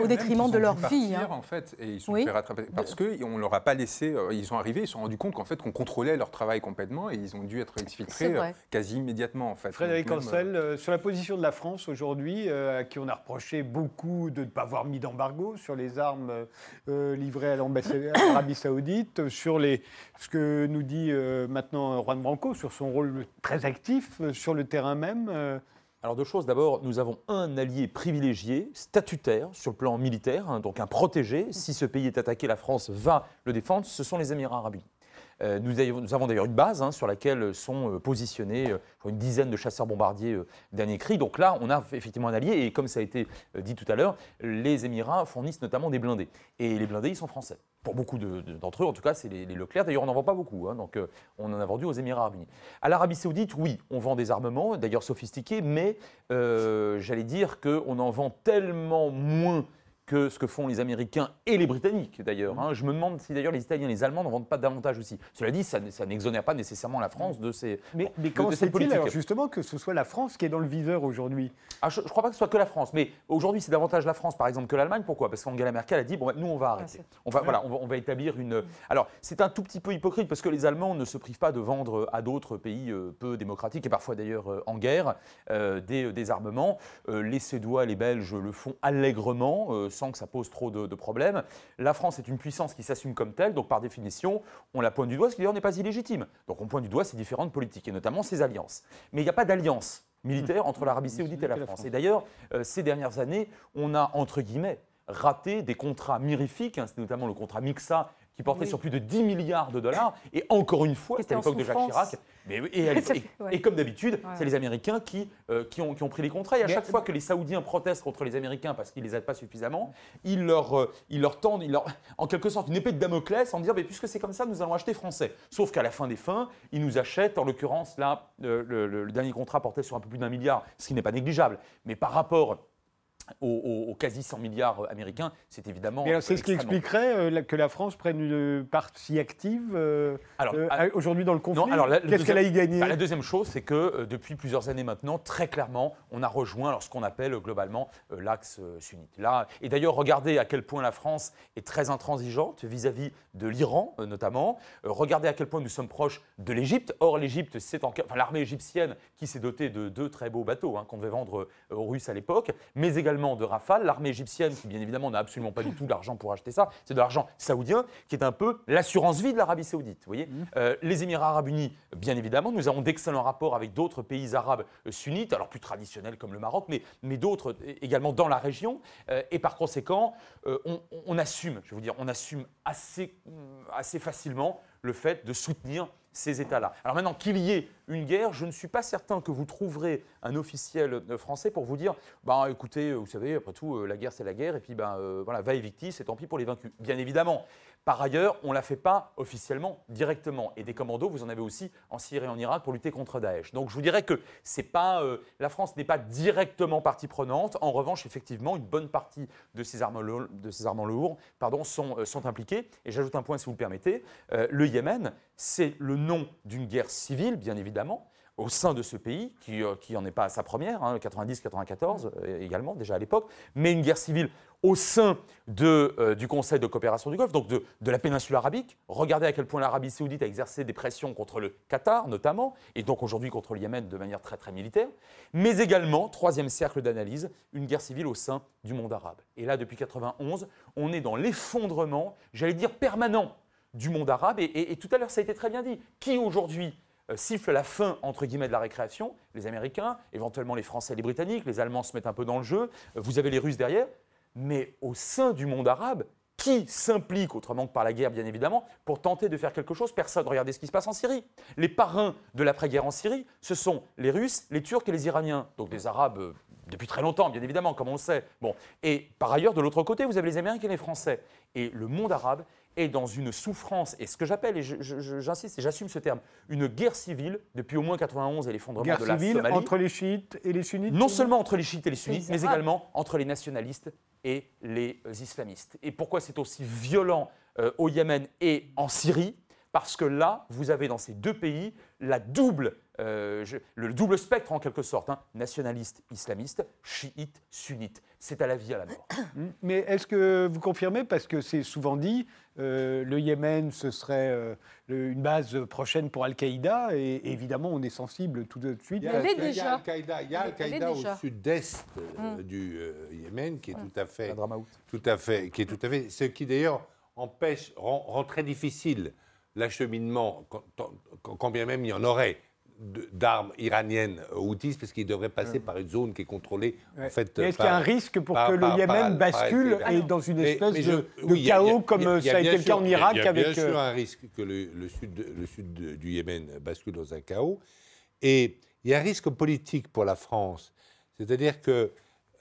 au détriment de leur vie. Hein. En fait, et ils sont fait rattraper parce qu'on ne leur a pas laissé. ils sont arrivés, ils sont rendus compte qu'en fait, qu'on contrôlait leur travail complètement et ils ont dû être exfiltrés euh, quasi immédiatement. En fait. Frédéric Ancel, euh, sur la position de la France aujourd'hui, euh, à qui on a reproché beaucoup de ne pas avoir mis d'embargo sur les armes livrées à l'ambassade d'Arabie Saoudite, sur les, ce que nous dit maintenant Juan Branco, sur son rôle très actif sur le terrain même. Alors deux choses. D'abord, nous avons un allié privilégié, statutaire sur le plan militaire, hein, donc un protégé. Si ce pays est attaqué, la France va le défendre. Ce sont les Émirats arabes unis. Euh, nous, avons d'ailleurs une base hein, sur laquelle sont euh, positionnés euh, une dizaine de chasseurs-bombardiers dernier cri. Donc là, on a effectivement un allié. Et comme ça a été dit tout à l'heure, les Émirats fournissent notamment des blindés. Et les blindés, ils sont français. Pour beaucoup d'entre eux, en tout cas, c'est les, Leclerc. D'ailleurs, on n'en vend pas beaucoup. Hein, donc on en a vendu aux Émirats arabes unis. À l'Arabie saoudite, oui, on vend des armements, d'ailleurs sophistiqués, mais j'allais dire qu'on en vend tellement moins que ce que font les Américains et les Britanniques d'ailleurs. Hein. Je me demande si d'ailleurs les Italiens et les Allemands n'en vendent pas davantage aussi. Cela dit, ça, n'exonère pas nécessairement la France de ces Mais, mais comment c'est-il alors justement que ce soit la France qui est dans le viseur aujourd'hui? Ah, Je ne crois pas que ce soit que la France, mais aujourd'hui c'est davantage la France par exemple que l'Allemagne. Pourquoi? Parce qu'Angela Merkel a dit bon, nous on va arrêter. on, va, voilà, on, va, établir une. Alors c'est un tout petit peu hypocrite parce que les Allemands ne se privent pas de vendre à d'autres pays euh, peu démocratiques et parfois d'ailleurs euh, en guerre euh, des, des, armements. les Suédois, les Belges le font allègrement sans que ça pose trop de de, problèmes. La France est une puissance qui s'assume comme telle, donc par définition, on la pointe du doigt, ce qui d'ailleurs n'est pas illégitime. Donc on pointe du doigt ses différentes politiques, et notamment ses alliances. Mais il n'y a pas d'alliance militaire entre l'Arabie saoudite et la France. Et d'ailleurs, euh, ces dernières années, on a, entre guillemets, raté des contrats mirifiques, hein, c'est notamment le contrat Mixa qui portait sur plus de 10 milliards de dollars. Et encore une fois, c'était à l'époque de Jacques Chirac. Mais, et, comme d'habitude, c'est les Américains qui, euh, qui, ont, qui, ont, pris les contrats. Et à chaque fois que les Saoudiens protestent contre les Américains parce qu'ils ne les aident pas suffisamment, ils leur, euh, ils leur tendent, ils leur, en quelque sorte, une épée de Damoclès en disant mais puisque c'est comme ça, nous allons acheter français. Sauf qu'à la fin des fins, ils nous achètent, en l'occurrence, là, euh, le, le dernier contrat portait sur un peu plus d'un milliard, ce qui n'est pas négligeable. Mais par rapport aux, quasi 100 milliards américains, c'est évidemment. C'est ce qui expliquerait euh, que la France prenne une part si active euh, euh, aujourd'hui dans le conflit? Qu'est-ce qu'elle a y gagné? bah, La deuxième chose, c'est que depuis plusieurs années maintenant, très clairement, on a rejoint ce qu'on appelle globalement l'axe sunnite. Là, et d'ailleurs, regardez à quel point la France est très intransigeante vis-à-vis de l'Iran, notamment. regardez à quel point nous sommes proches de l'Égypte. Or, l'Égypte, c'est enfin, l'armée égyptienne qui s'est dotée de deux très beaux bateaux hein, qu'on devait vendre aux Russes à l'époque, mais également de Rafale, l'armée égyptienne, qui bien évidemment n'a absolument pas du tout l'argent pour acheter ça, c'est de l'argent saoudien, qui est un peu l'assurance vie de l'Arabie saoudite. Vous voyez mmh. euh, les Émirats arabes unis, bien évidemment, nous avons d'excellents rapports avec d'autres pays arabes euh, sunnites, alors plus traditionnels comme le Maroc, mais, mais d'autres également dans la région. Euh, et par conséquent, on, assume, je veux dire, on assume assez, assez facilement le fait de soutenir ces États-là. Alors maintenant, qu'il y ait une guerre, je ne suis pas certain que vous trouverez un officiel euh, français pour vous dire, bah écoutez, vous savez, après tout, euh, la guerre c'est la guerre, et puis ben euh, voilà, va et victis, et tant pis pour les vaincus. Bien évidemment, par ailleurs, on ne la fait pas officiellement, directement. Et des commandos, vous en avez aussi en Syrie et en Irak pour lutter contre Daesh. Donc je vous dirais que c'est pas, euh, la France n'est pas directement partie prenante. En revanche, effectivement, une bonne partie de ces armes, de ces armes lourdes pardon, sont, euh, sont impliquées. Et j'ajoute un point, si vous le permettez. Euh, le Yémen, c'est le nom d'une guerre civile, bien évidemment au sein de ce pays, qui n'en est pas à sa première, hein, 90-94 euh, également, déjà à l'époque, mais une guerre civile au sein euh, du Conseil de coopération du Golfe, donc de, la péninsule arabique. Regardez à quel point l'Arabie saoudite a exercé des pressions contre le Qatar, notamment, et donc aujourd'hui contre le Yémen de manière très très militaire, mais également, troisième cercle d'analyse, une guerre civile au sein du monde arabe. Et là, depuis 91, on est dans l'effondrement, j'allais dire permanent, du monde arabe. Et, tout à l'heure, ça a été très bien dit. Qui aujourd'hui euh, siffle la fin, entre guillemets, de la récréation Les Américains, éventuellement les Français et les Britanniques, les Allemands se mettent un peu dans le jeu, euh, vous avez les Russes derrière. Mais au sein du monde arabe, qui s'implique, autrement que par la guerre bien évidemment, pour tenter de faire quelque chose? Personne. Regardez ce qui se passe en Syrie. Les parrains de l'après-guerre en Syrie, ce sont les Russes, les Turcs et les Iraniens. Donc des Arabes euh, depuis très longtemps, bien évidemment, comme on le sait. Bon. Et par ailleurs, de l'autre côté, vous avez les Américains et les Français. Et le monde arabe est dans une souffrance, et ce que j'appelle, et j'insiste et j'assume ce terme, une guerre civile depuis au moins 91 et l'effondrement de la civile Somalie. entre les chiites et les sunnites Non seulement entre les chiites et les sunnites, mais également entre les nationalistes et les islamistes. Et pourquoi c'est aussi violent euh, au Yémen et en Syrie? Parce que là, vous avez dans ces deux pays la double, euh, je- le double spectre en quelque sorte, hein, nationaliste, islamiste, chiite, sunnite. C'est à la vie, à la mort. Mm. Mais est-ce que vous confirmez, parce que c'est souvent dit, euh, le Yémen, ce serait euh, le- une base prochaine pour Al-Qaïda, et évidemment, on est sensible tout de suite. Il y a. Al-Qaïda, au sud-est euh, Mm. du euh, Yémen, qui est tout à fait, tout à fait, qui est tout à fait, ce qui d'ailleurs empêche, rend, rend très difficile l'acheminement, quand, quand- quand bien même il y en aurait, d'armes iraniennes houthis, parce qu'ils devraient passer par une zone qui est contrôlée Ouais. en fait. Est-ce qu'il y a un risque pour par- que le Yémen par- bascule et dans une espèce mais je- de, oui, a- chaos comme a- euh, ça a été le cas en Irak Il y a bien avec... sûr euh, un risque que le, le sud, le sud du Yémen bascule dans un chaos. Et il y a un risque politique pour la France. C'est-à-dire que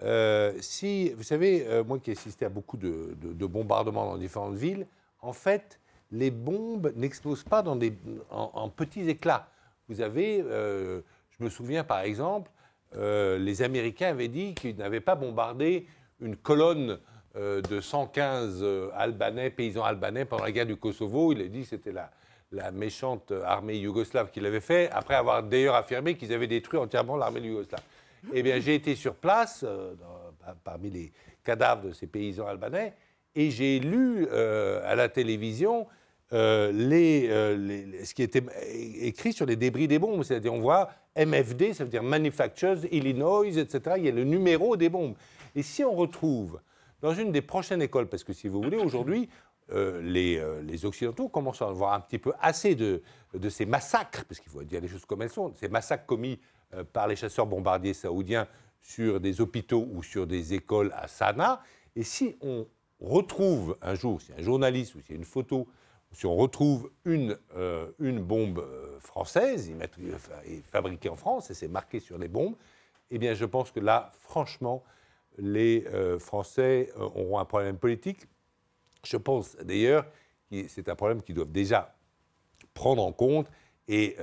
euh, si, vous savez, euh, moi qui ai assisté à beaucoup de, de- de bombardements dans différentes villes, en fait, les bombes n'explosent pas dans des, en, en petits éclats. Vous avez, euh, je me souviens par exemple, euh, les Américains avaient dit qu'ils n'avaient pas bombardé une colonne euh, de 115 euh, Albanais, paysans albanais pendant la guerre du Kosovo. Il a dit que c'était la, la méchante armée yougoslave qui l'avait fait, après avoir d'ailleurs affirmé qu'ils avaient détruit entièrement l'armée yougoslave. Eh bien, j'ai été sur place, parmi les cadavres de ces paysans albanais, et j'ai lu à la télévision euh, euh, ce qui était écrit sur les débris des bombes. C'est-à-dire, on voit MFD, ça veut dire Manufactures, Illinois, etc. Il y a le numéro des bombes. Et si on retrouve dans une des prochaines écoles, parce que si vous voulez, aujourd'hui, euh, les, Occidentaux commencent à avoir un petit peu assez de, ces massacres, parce qu'il faut dire les choses comme elles sont, ces massacres commis par les chasseurs bombardiers saoudiens sur des hôpitaux ou sur des écoles à Sanaa. Et si on retrouve un jour, si un journaliste ou a une photo, si on retrouve une, euh, une bombe euh, française, fabriquée en France, et c'est marqué sur les bombes, eh bien je pense que là, franchement, les euh, Français auront un problème politique. Je pense d'ailleurs que c'est un problème qu'ils doivent déjà prendre en compte et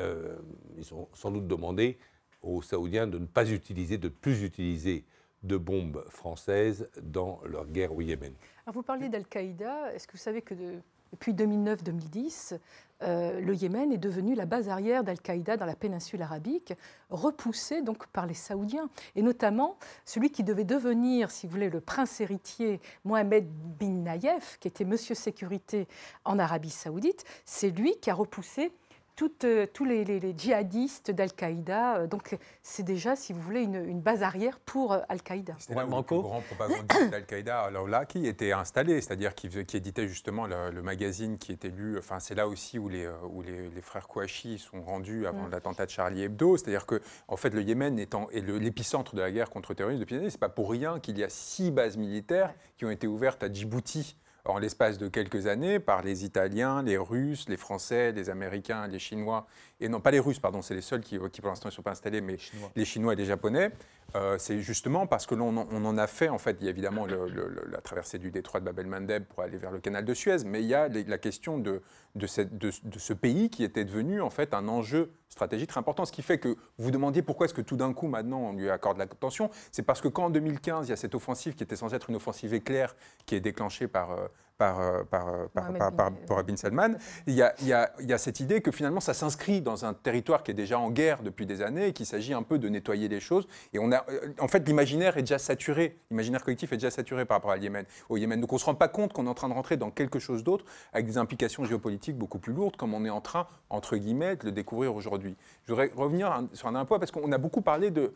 ils ont sans doute demandé aux Saoudiens de ne pas utiliser, de ne plus utiliser de bombes françaises dans leur guerre au Yémen. Alors, vous parliez d'Al-Qaïda. Est-ce que vous savez que de- depuis 2009-2010, euh, le Yémen est devenu la base arrière d'Al-Qaïda dans la péninsule arabique, repoussé donc par les Saoudiens, et notamment celui qui devait devenir, si vous voulez, le prince héritier, Mohamed bin Nayef, qui était monsieur sécurité en Arabie saoudite, c'est lui qui a repoussé toutes, euh, tous les, les- les djihadistes d'Al-Qaïda. Euh, Donc c'est déjà, si vous voulez, une, une base arrière pour euh, Al-Qaïda. C'était où le plus grand propagandiste d'Al-Qaïda, Al-Awlaki, était installé, c'est-à-dire qui, qui éditait justement le, le magazine qui était lu. Enfin, c'est là aussi où les, où les, les frères Kouachi sont rendus avant Mm. l'attentat de Charlie Hebdo. C'est-à-dire que, en fait, le Yémen étant, est l'épicentre de la guerre contre le terrorisme depuis des années, c'est pas pour rien qu'il y a six bases militaires qui ont été ouvertes à Djibouti en l'espace de quelques années par les Italiens, les Russes, les Français, les Américains, les Chinois, et non pas les Russes, pardon, c'est les seuls qui, qui pour l'instant ne sont pas installés, mais les Chinois et les Japonais, euh, c'est justement parce que l'on on en a fait, en fait, il y a évidemment le- le- le- la traversée du détroit de Bab el-Mandeb pour aller vers le canal de Suez, mais il y a les- la question de, de, ce pays qui était devenu en fait un enjeu stratégique très important. Ce qui fait que vous vous demandiez pourquoi est-ce que tout d'un coup maintenant on lui accorde l'attention, c'est parce que quand en 2015 il y a cette offensive qui était censée être une offensive éclair qui est déclenchée par euh, par, euh, par, euh, par, par- par- bin- par Bin Salman, il y, a, il y a- il y a cette idée que finalement ça s'inscrit dans un territoire qui est déjà en guerre depuis des années et qu'il s'agit un peu de nettoyer les choses. Et on a, euh, en fait, l'imaginaire est déjà saturé, l'imaginaire collectif est déjà saturé par rapport à Yémen, au Yémen. Donc on ne se rend pas compte qu'on est en train de rentrer dans quelque chose d'autre avec des implications géopolitiques beaucoup plus lourdes, comme on est en train, entre guillemets, de le découvrir aujourd'hui. Je voudrais revenir sur un point parce qu'on a beaucoup parlé de.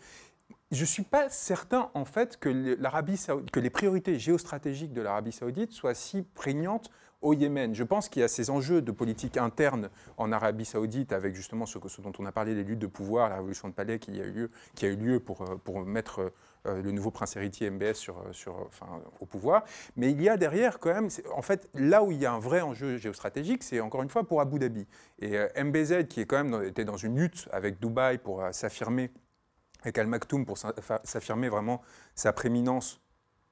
Je ne suis pas certain, en fait, que que les priorités géostratégiques de l'Arabie saoudite soient si prégnantes au Yémen. Je pense qu'il y a ces enjeux de politique interne en Arabie saoudite, avec justement ce, dont on a parlé, les luttes de pouvoir, la révolution de palais qui a eu lieu, euh, pour mettre euh, le nouveau prince héritier MBS sur, euh, au pouvoir. Mais il y a derrière quand même, en fait, là où il y a un vrai enjeu géostratégique, c'est encore une fois pour Abu Dhabi. Et MBZ, qui est quand même était dans une lutte avec Dubaï pour s'affirmer avec Al Maktoum pour s'affirmer vraiment sa prééminence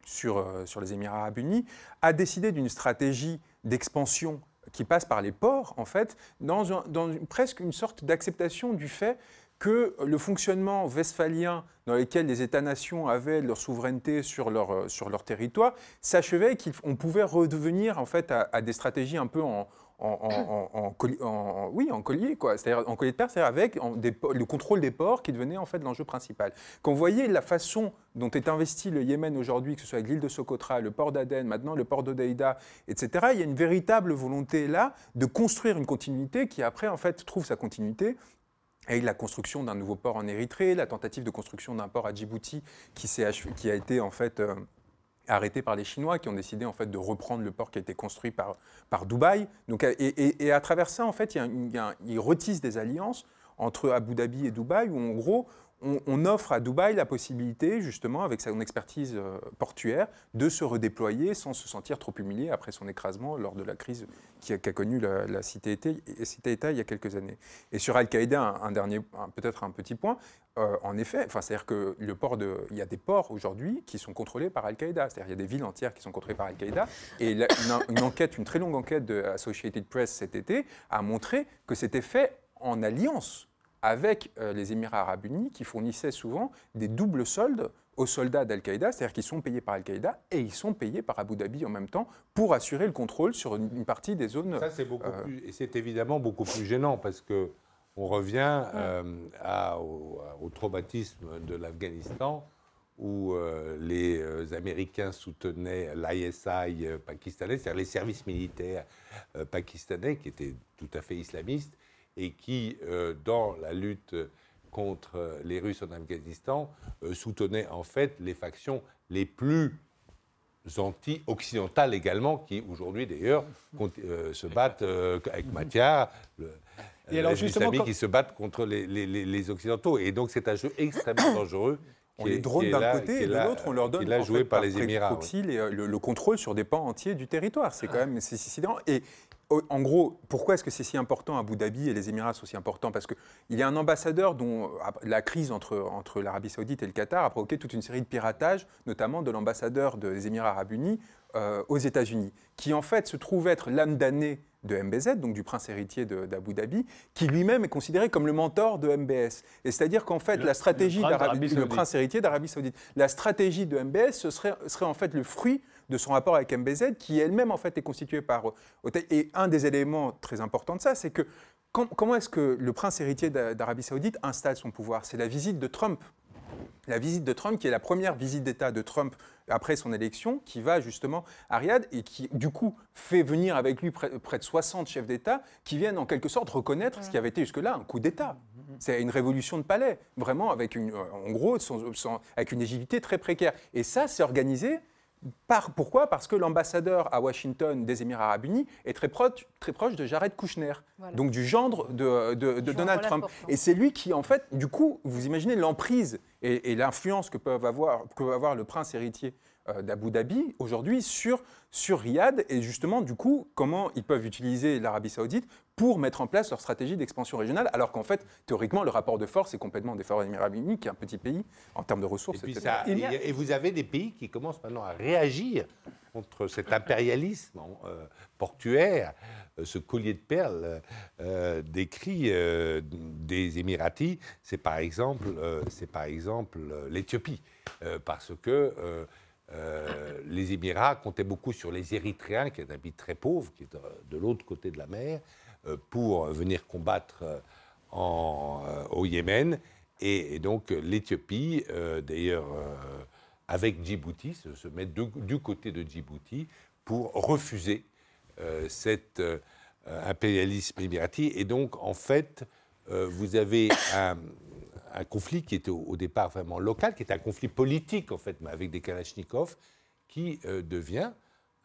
sur, euh, sur les Émirats arabes unis, a décidé d'une stratégie d'expansion qui passe par les ports, en fait, dans, un- dans une- presque une sorte d'acceptation du fait que le fonctionnement westphalien dans lequel les États-nations avaient leur souveraineté sur leur, euh, sur leur territoire s'achevait qu'on pouvait redevenir en fait à, à des stratégies un peu en, en, oui, en collier, quoi. C'est-à-dire en collier de perche, c'est-à-dire avec le contrôle des ports qui devenait en fait l'enjeu principal. Quand vous voyez la façon dont est investi le Yémen aujourd'hui, que ce soit avec l'île de Socotra, le port d'Aden, maintenant le port d'Odeïda, etc., il y a une véritable volonté là de construire une continuité qui après en fait trouve sa continuité avec la construction d'un nouveau port en Érythrée, la tentative de construction d'un port à Djibouti qui a été en fait euh, arrêté par les Chinois qui ont décidé en fait de reprendre le port qui a été construit par, par Dubaï. Donc, et, et- à travers ça, en fait, il y a des alliances entre Abu Dhabi et Dubaï où en gros, on, offre à Dubaï la possibilité, justement, avec son expertise euh, portuaire, de se redéployer sans se sentir trop humilié après son écrasement lors de la crise qui a, qui a connu la, cité-État cité il y a quelques années. Et sur Al-Qaïda, un, dernier, peut-être un petit point, euh, en effet, c'est-à-dire que le port de, il y a des ports aujourd'hui qui sont contrôlés par Al-Qaïda. C'est-à-dire qu'il y a des villes entières qui sont contrôlées par Al-Qaïda. Et une, une enquête, une très longue enquête de Associated Press cet été a montré que c'était fait en alliance avec euh, les Émirats arabes unis qui fournissaient souvent des doubles soldes aux soldats d'Al-Qaïda, c'est-à-dire qu'ils sont payés par Al-Qaïda et ils sont payés par Abu Dhabi en même temps pour assurer le contrôle sur une, partie des zones. Ça, c'est beaucoup euh, plus. Et c'est évidemment beaucoup plus gênant parce que on revient euh, à- au, au traumatisme de l'Afghanistan où euh, les Américains soutenaient l'ISI pakistanais, c'est-à-dire les services militaires pakistanais qui étaient tout à fait islamistes et qui, euh, dans la lutte contre euh, les Russes en Afghanistan, euh, soutenaient en fait les factions les plus anti-occidentales également, qui aujourd'hui d'ailleurs euh, se battent euh, avec Matia, le, Et alors, les justement, islamistes quand- qui se battent contre les, les- les- les occidentaux. Et donc c'est un jeu extrêmement dangereux. On est- les drone d'un côté et de l'autre, on leur donne là en joué fait, par les Émirats. proxy le, le contrôle sur des pans entiers du territoire. C'est quand même sidérant. Et en gros, pourquoi est-ce que c'est si important Abu Dhabi et les Émirats sont si importants? Parce qu'il y a un ambassadeur dont euh, la crise entre, entre l'Arabie Saoudite et le Qatar a provoqué toute une série de piratages, notamment de l'ambassadeur des Émirats Arabes Unis euh, aux États-Unis, qui en fait se trouve être l'âme damnée de MBZ, donc du prince héritier d'Abu Dhabi, qui lui-même est considéré comme le mentor de MBS. Et c'est-à-dire qu'en fait, Le- la stratégie d'Arabie, le prince héritier d'Arabie Saoudite, la stratégie de MBS ce serait, serait en fait le fruit de son rapport avec MBZ, qui elle-même en fait est constituée par Hotei. Et un des éléments très importants de ça, c'est que com- comment est-ce que le prince héritier d'A- d'Arabie Saoudite installe son pouvoir? C'est la visite de Trump. La visite de Trump, qui est la première visite d'État de Trump après son élection, qui va justement à Riyad et qui, du coup, fait venir avec lui près, de 60 chefs d'État qui viennent en quelque sorte reconnaître ce qui avait été jusque-là un coup d'État. C'est une révolution de palais, vraiment, avec une, euh, en gros, avec une agilité très précaire. Et ça, c'est organisé par, pourquoi? Parce que l'ambassadeur à Washington des Émirats arabes unis est très proche, très proche de Jared Kushner, Voilà. donc du gendre de, Donald Trump. important. Et c'est lui qui, en fait, du coup, vous imaginez l'emprise et, et l'influence que, avoir, que peut avoir le prince héritier d'Abu Dhabi aujourd'hui sur, sur Riyad et justement, du coup, comment ils peuvent utiliser l'Arabie saoudite pour mettre en place leur stratégie d'expansion régionale, alors qu'en fait, théoriquement, le rapport de force est complètement défavorable aux Émirats Arabes Unis, qui est un petit pays en termes de ressources. Et, puis etc. ça- et- et vous avez des pays qui commencent maintenant à réagir contre cet impérialisme euh, portuaire, euh, ce collier de perles euh, euh, décrit euh, des Émiratis. C'est par exemple, euh, c'est par exemple euh, l'Éthiopie, Euh, parce que euh, euh, les Émirats comptaient beaucoup sur les Érythréens, qui est un pays très pauvre, qui est de, de l'autre côté de la mer, euh, pour venir combattre euh, euh, au Yémen. Et, donc euh, l'Éthiopie, euh, d'ailleurs, euh, avec Djibouti, se, met du, côté de Djibouti pour refuser euh, cet euh, impérialisme émirati. Et donc, en fait, euh, vous avez un, un conflit qui était au, départ vraiment local, qui est un conflit politique, en fait, mais avec des Kalachnikovs, qui euh, devient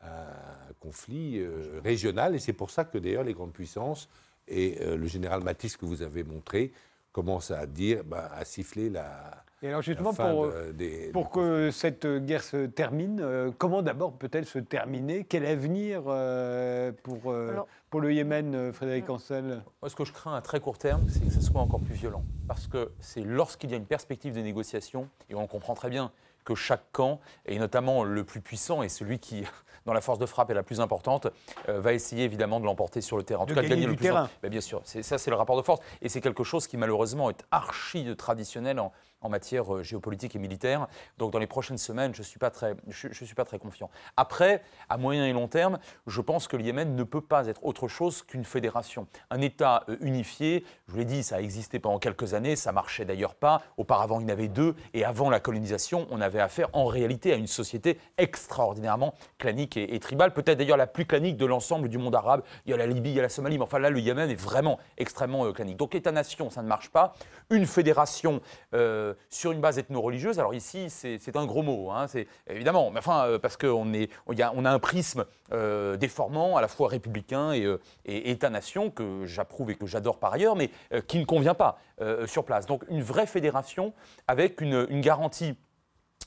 un conflit euh, régional. Et c'est pour ça que, d'ailleurs, les grandes puissances et euh, le général Matisse que vous avez montré commencent à dire, bah, à siffler la. Et alors justement, pour, de- des- pour que cette guerre se termine, euh, comment d'abord peut-elle se terminer? Quel avenir euh, pour, euh, Alors- pour le Yémen, Frédéric Ancel? Moi, ce que je crains à très court terme, c'est que ce soit encore plus violent. Parce que c'est lorsqu'il y a une perspective de négociation, et on comprend très bien que chaque camp, et notamment le plus puissant et celui qui, dans la force de frappe, est la plus importante, euh, va essayer évidemment de l'emporter sur le terrain. En De tout cas, de gagner gagner le du plus terrain. Ben, bien sûr, ça c'est le rapport de force. Et c'est quelque chose qui malheureusement est archi traditionnel en, en matière euh, géopolitique et militaire. Donc dans les prochaines semaines, je ne suis, pas très- je, suis pas très confiant. Après, à moyen et long terme, je pense que le Yémen ne peut pas être autre chose qu'une fédération. Un État euh, unifié, je vous l'ai dit, ça a existé pendant quelques années, ça marchait d'ailleurs pas. Auparavant, il y en avait deux. Et avant la colonisation, on avait affaire en réalité à une société extraordinairement clanique et, tribale. Peut-être d'ailleurs la plus clanique de l'ensemble du monde arabe. Il y a la Libye, il y a la Somalie, mais enfin là, le Yémen est vraiment extrêmement euh, clanique. Donc État-nation, ça ne marche pas. Une fédération sur une base ethno-religieuse, alors ici, c'est un gros mot, hein, évidemment, mais enfin, euh, parce qu'on y a- on a un prisme euh, déformant, à la fois républicain et, euh, et État-nation, que j'approuve et que j'adore par ailleurs, mais qui ne convient pas sur place. Donc une vraie fédération avec une garantie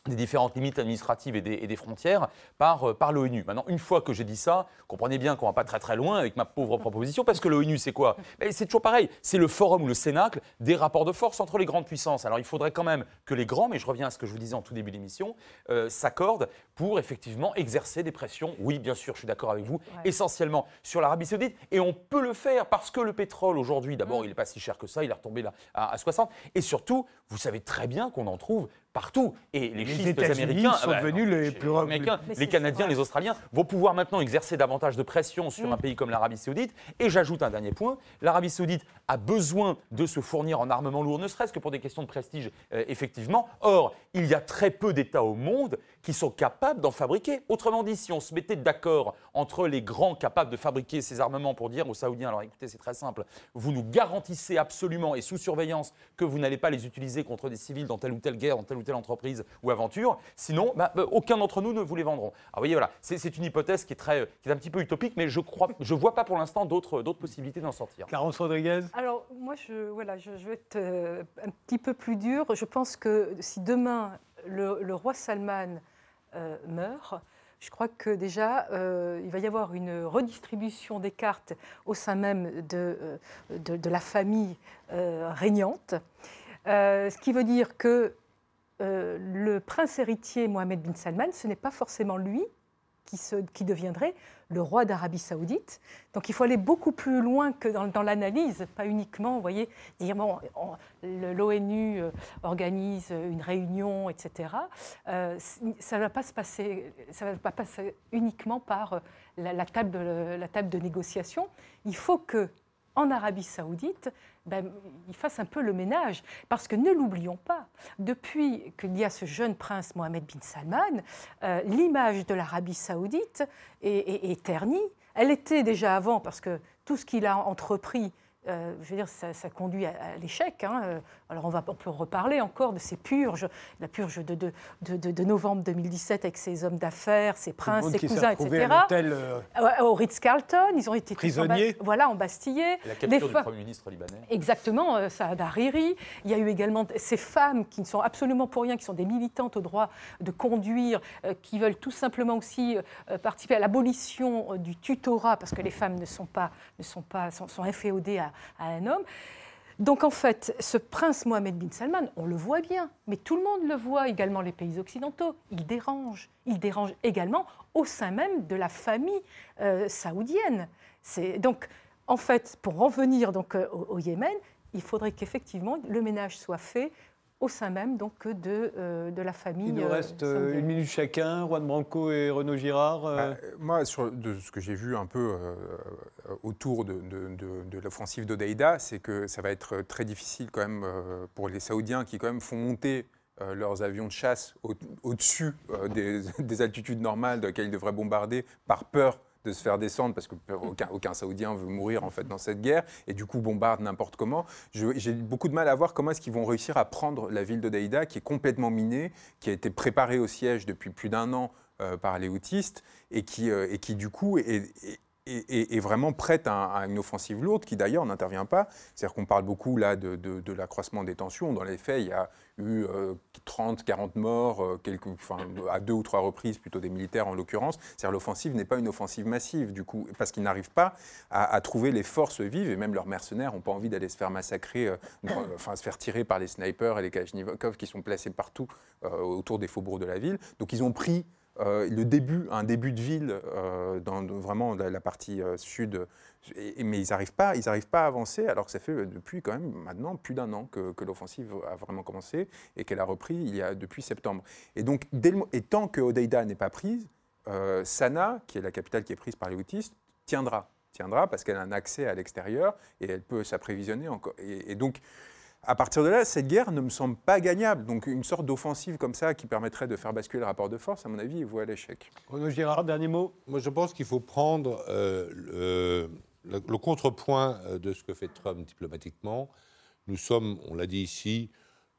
des différentes limites administratives et des, et des frontières par, euh, par l'ONU. Maintenant, une fois que j'ai dit ça, comprenez bien qu'on va pas très très loin avec ma pauvre proposition, parce que l'ONU, c'est quoi? Ben, C'est toujours pareil, c'est le forum ou le cénacle des rapports de force entre les grandes puissances. Alors il faudrait quand même que les grands, mais je reviens à ce que je vous disais en tout début d'émission, euh, s'accordent pour effectivement exercer des pressions, oui bien sûr, je suis d'accord avec vous, essentiellement sur l'Arabie saoudite, et on peut le faire parce que le pétrole aujourd'hui, d'abord, il n'est pas si cher que ça, il est retombé là à, à 60, et surtout, vous savez très bien qu'on en trouve partout. Et les, Les schistes américains, sont ah bah, devenus les les plus Américains, les Canadiens, les Australiens vont pouvoir maintenant exercer davantage de pression sur Mm. un pays comme l'Arabie Saoudite. Et j'ajoute un dernier point l'Arabie Saoudite a besoin de se fournir en armement lourd, ne serait-ce que pour des questions de prestige, euh, effectivement. Or, il y a très peu d'États au monde qui sont capables d'en fabriquer. Autrement dit, si on se mettait d'accord entre les grands capables de fabriquer ces armements pour dire aux Saoudiens, alors écoutez, c'est très simple, vous nous garantissez absolument et sous surveillance que vous n'allez pas les utiliser contre des civils dans telle ou telle guerre, dans telle ou telle entreprise ou aventure, sinon, bah, bah, aucun d'entre nous ne vous les vendront. Alors vous voyez, voilà, c'est une hypothèse qui est, très, qui est un petit peu utopique, mais je crois, je vois pas pour l'instant d'autres d'autres possibilités d'en sortir. Clarence Rodriguez Alors, moi, je, voilà, je, je vais être euh, un petit peu plus dur. Je pense que si demain le, roi Salman euh, meurt, je crois que déjà, euh, il va y avoir une redistribution des cartes au sein même de, euh, de, la famille régnante. Ce qui veut dire que le prince héritier Mohamed bin Salman, ce n'est pas forcément lui qui, deviendrait le roi d'Arabie saoudite. Donc il faut aller beaucoup plus loin que dans, l'analyse, pas uniquement, vous voyez, dire, bon, l'ONU euh, organise une réunion, etc. Euh, ça ne va pas se passer, ça va pas passer uniquement par euh, la, table la table de négociation. Il faut que en Arabie saoudite, ben, il fasse un peu le ménage. Parce que ne l'oublions pas, depuis qu'il y a ce jeune prince Mohamed bin Salman, euh, l'image de l'Arabie saoudite est, ternie. Elle était déjà avant, parce que tout ce qu'il a entrepris euh, je veux dire, ça, ça conduit à, à l'échec. hein. Euh, Alors on, va, on peut reparler encore de ces purges, la purge de, de, de- de- de novembre 2017 avec ces hommes d'affaires, ces princes, ces cousins, etc. à l'hôtel, euh, Au Ritz-Carlton, ils ont été tous Prisonniers. emba- voilà, embastillés. La Les capture du fa- Premier ministre libanais. Exactement, euh, Saad Hariri. Il y a eu également ces femmes qui ne sont absolument pour rien, qui sont des militantes au droit de conduire, euh, qui veulent tout simplement aussi euh, participer à l'abolition euh, du tutorat, parce que les femmes ne sont pas, ne sont pas, sont, sont inféodées à, à un homme. Donc en fait, ce prince Mohamed bin Salman, on le voit bien, mais tout le monde le voit, également les pays occidentaux, il dérange. Il dérange également au sein même de la famille euh, saoudienne. Donc en fait, pour en venir donc euh, au Yémen, il faudrait qu'effectivement le ménage soit fait au sein même donc de, euh, de la famille. Il nous euh, reste euh, une minute chacun, Juan Branco et Renaud Girard. euh, Bah, moi, sur, de ce que j'ai vu un peu autour de, de- de- de l'offensive d'Odeïda, c'est que ça va être très difficile quand même euh, pour les Saoudiens qui quand même font monter leurs avions de chasse au- au-dessus euh, des, des altitudes normales dans lesquelles ils devraient bombarder par peur de se faire descendre parce que aucun, aucun Saoudien veut mourir en fait dans cette guerre et du coup bombarde n'importe comment. J'ai beaucoup de mal à voir comment est-ce qu'ils vont réussir à prendre la ville de Daïda qui est complètement minée, qui a été préparée au siège depuis plus d'un an euh, par les houtistes et qui, euh, et qui du coup est, est- est- est- vraiment prête à, une offensive lourde qui d'ailleurs n'intervient pas. C'est-à-dire qu'on parle beaucoup là de, l'accroissement des tensions. Dans les faits, il y a eu euh, 30, 40 morts, euh, à deux ou trois reprises, plutôt des militaires en l'occurrence. C'est-à-dire l'offensive n'est pas une offensive massive du coup, parce qu'ils n'arrivent pas à, trouver les forces vives et même leurs mercenaires n'ont pas envie d'aller se faire massacrer, euh, enfin se faire tirer par les snipers et les Kalachnikov qui sont placés partout euh, autour des faubourgs de la ville. Donc ils ont pris euh, le début, un début de ville euh, dans vraiment la, partie euh, sud, mais ils n'arrivent pas, pas à avancer, alors que ça fait depuis quand même maintenant plus d'un an que, que l'offensive a vraiment commencé et qu'elle a repris il y a depuis septembre. Et donc, dès et tant que Odeida n'est pas prise, Sanaa, qui est la capitale qui est prise par les houtistes, tiendra, tiendra parce qu'elle a un accès à l'extérieur et elle peut s'apprévisionner encore. Et donc, à partir de là, cette guerre ne me semble pas gagnable. Donc, une sorte d'offensive comme ça qui permettrait de faire basculer le rapport de force, à mon avis, est vouée à l'échec. Renaud Girard, dernier mot. Moi, je pense qu'il faut prendre euh, le, le- le contrepoint euh, de ce que fait Trump diplomatiquement. Nous sommes, on l'a dit ici,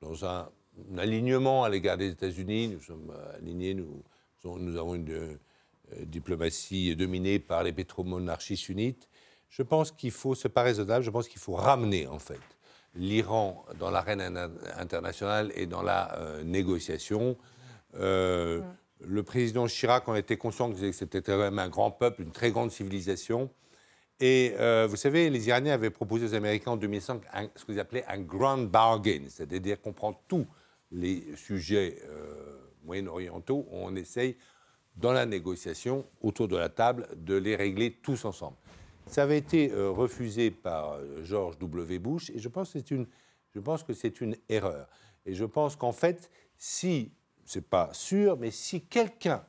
dans un, un alignement à l'égard des États-Unis. Nous sommes euh, alignés, nous, nous avons une euh, diplomatie dominée par les pétromonarchies sunnites. Je pense qu'il faut, c'est pas raisonnable, je pense qu'il faut ramener, en fait, l'Iran dans l'arène in- internationale et dans la euh, négociation. Euh, Le président Chirac en était conscient que c'était quand même un grand peuple, une très grande civilisation. Et euh, vous savez, les Iraniens avaient proposé aux Américains en 2005 un- ce qu'ils appelaient un grand bargain, c'est-à-dire qu'on prend tous les sujets moyen-orientaux, on essaye dans la négociation, autour de la table, de les régler tous ensemble. Ça avait été euh, refusé par euh, George W. Bush et je pense que c'est une, je pense que c'est une erreur. Et je pense qu'en fait, si, c'est pas sûr, mais si quelqu'un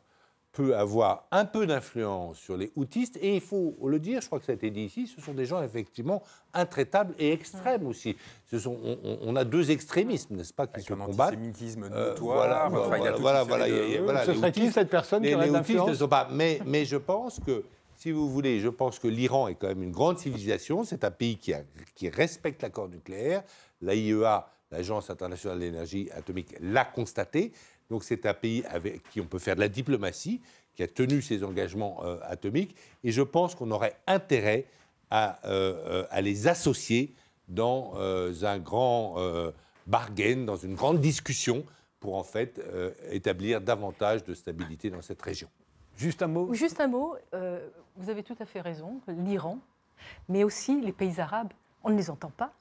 peut avoir un peu d'influence sur les houtistes, et il faut le dire, je crois que ça a été dit ici, ce sont des gens effectivement intraitables et extrêmes aussi. Ce sont, on, a deux extrémismes, n'est-ce pas, qui se un combattent. antisémitisme Euh, notoire, voilà, enfin, il y a voilà, il y a- de- voilà, Ce les serait qui houtistes- cette personne qui aurait les de houtistes ne l'influence sont pas. Mais, mais je pense que, si vous voulez, je pense que l'Iran est quand même une grande civilisation. C'est un pays qui, a- qui respecte l'accord nucléaire. L'AIEA, l'Agence internationale de l'énergie atomique, l'a constaté. Donc c'est un pays avec qui on peut faire de la diplomatie, qui a tenu ses engagements euh, atomiques. Et je pense qu'on aurait intérêt à, euh, euh, à les associer dans euh, un grand euh, bargain, dans une grande discussion pour en fait euh, établir davantage de stabilité dans cette région. Juste un mot. Juste un mot, euh, vous avez tout à fait raison, l'Iran, mais aussi les pays arabes, on ne les entend pas.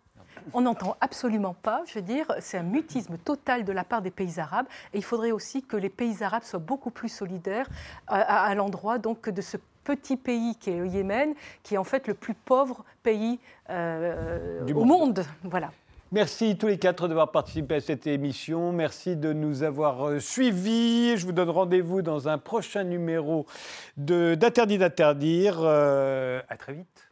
On n'entend absolument pas, je veux dire, c'est un mutisme total de la part des pays arabes. Et il faudrait aussi que les pays arabes soient beaucoup plus solidaires à, à- à l'endroit donc de ce petit pays qui est le Yémen, qui est en fait le plus pauvre pays euh, Du au monde. monde. Voilà. Merci tous les quatre d'avoir participé à cette émission. Merci de nous avoir euh, suivis. Je vous donne rendez-vous dans un prochain numéro d'Interdit d'interdire. Euh, à très vite.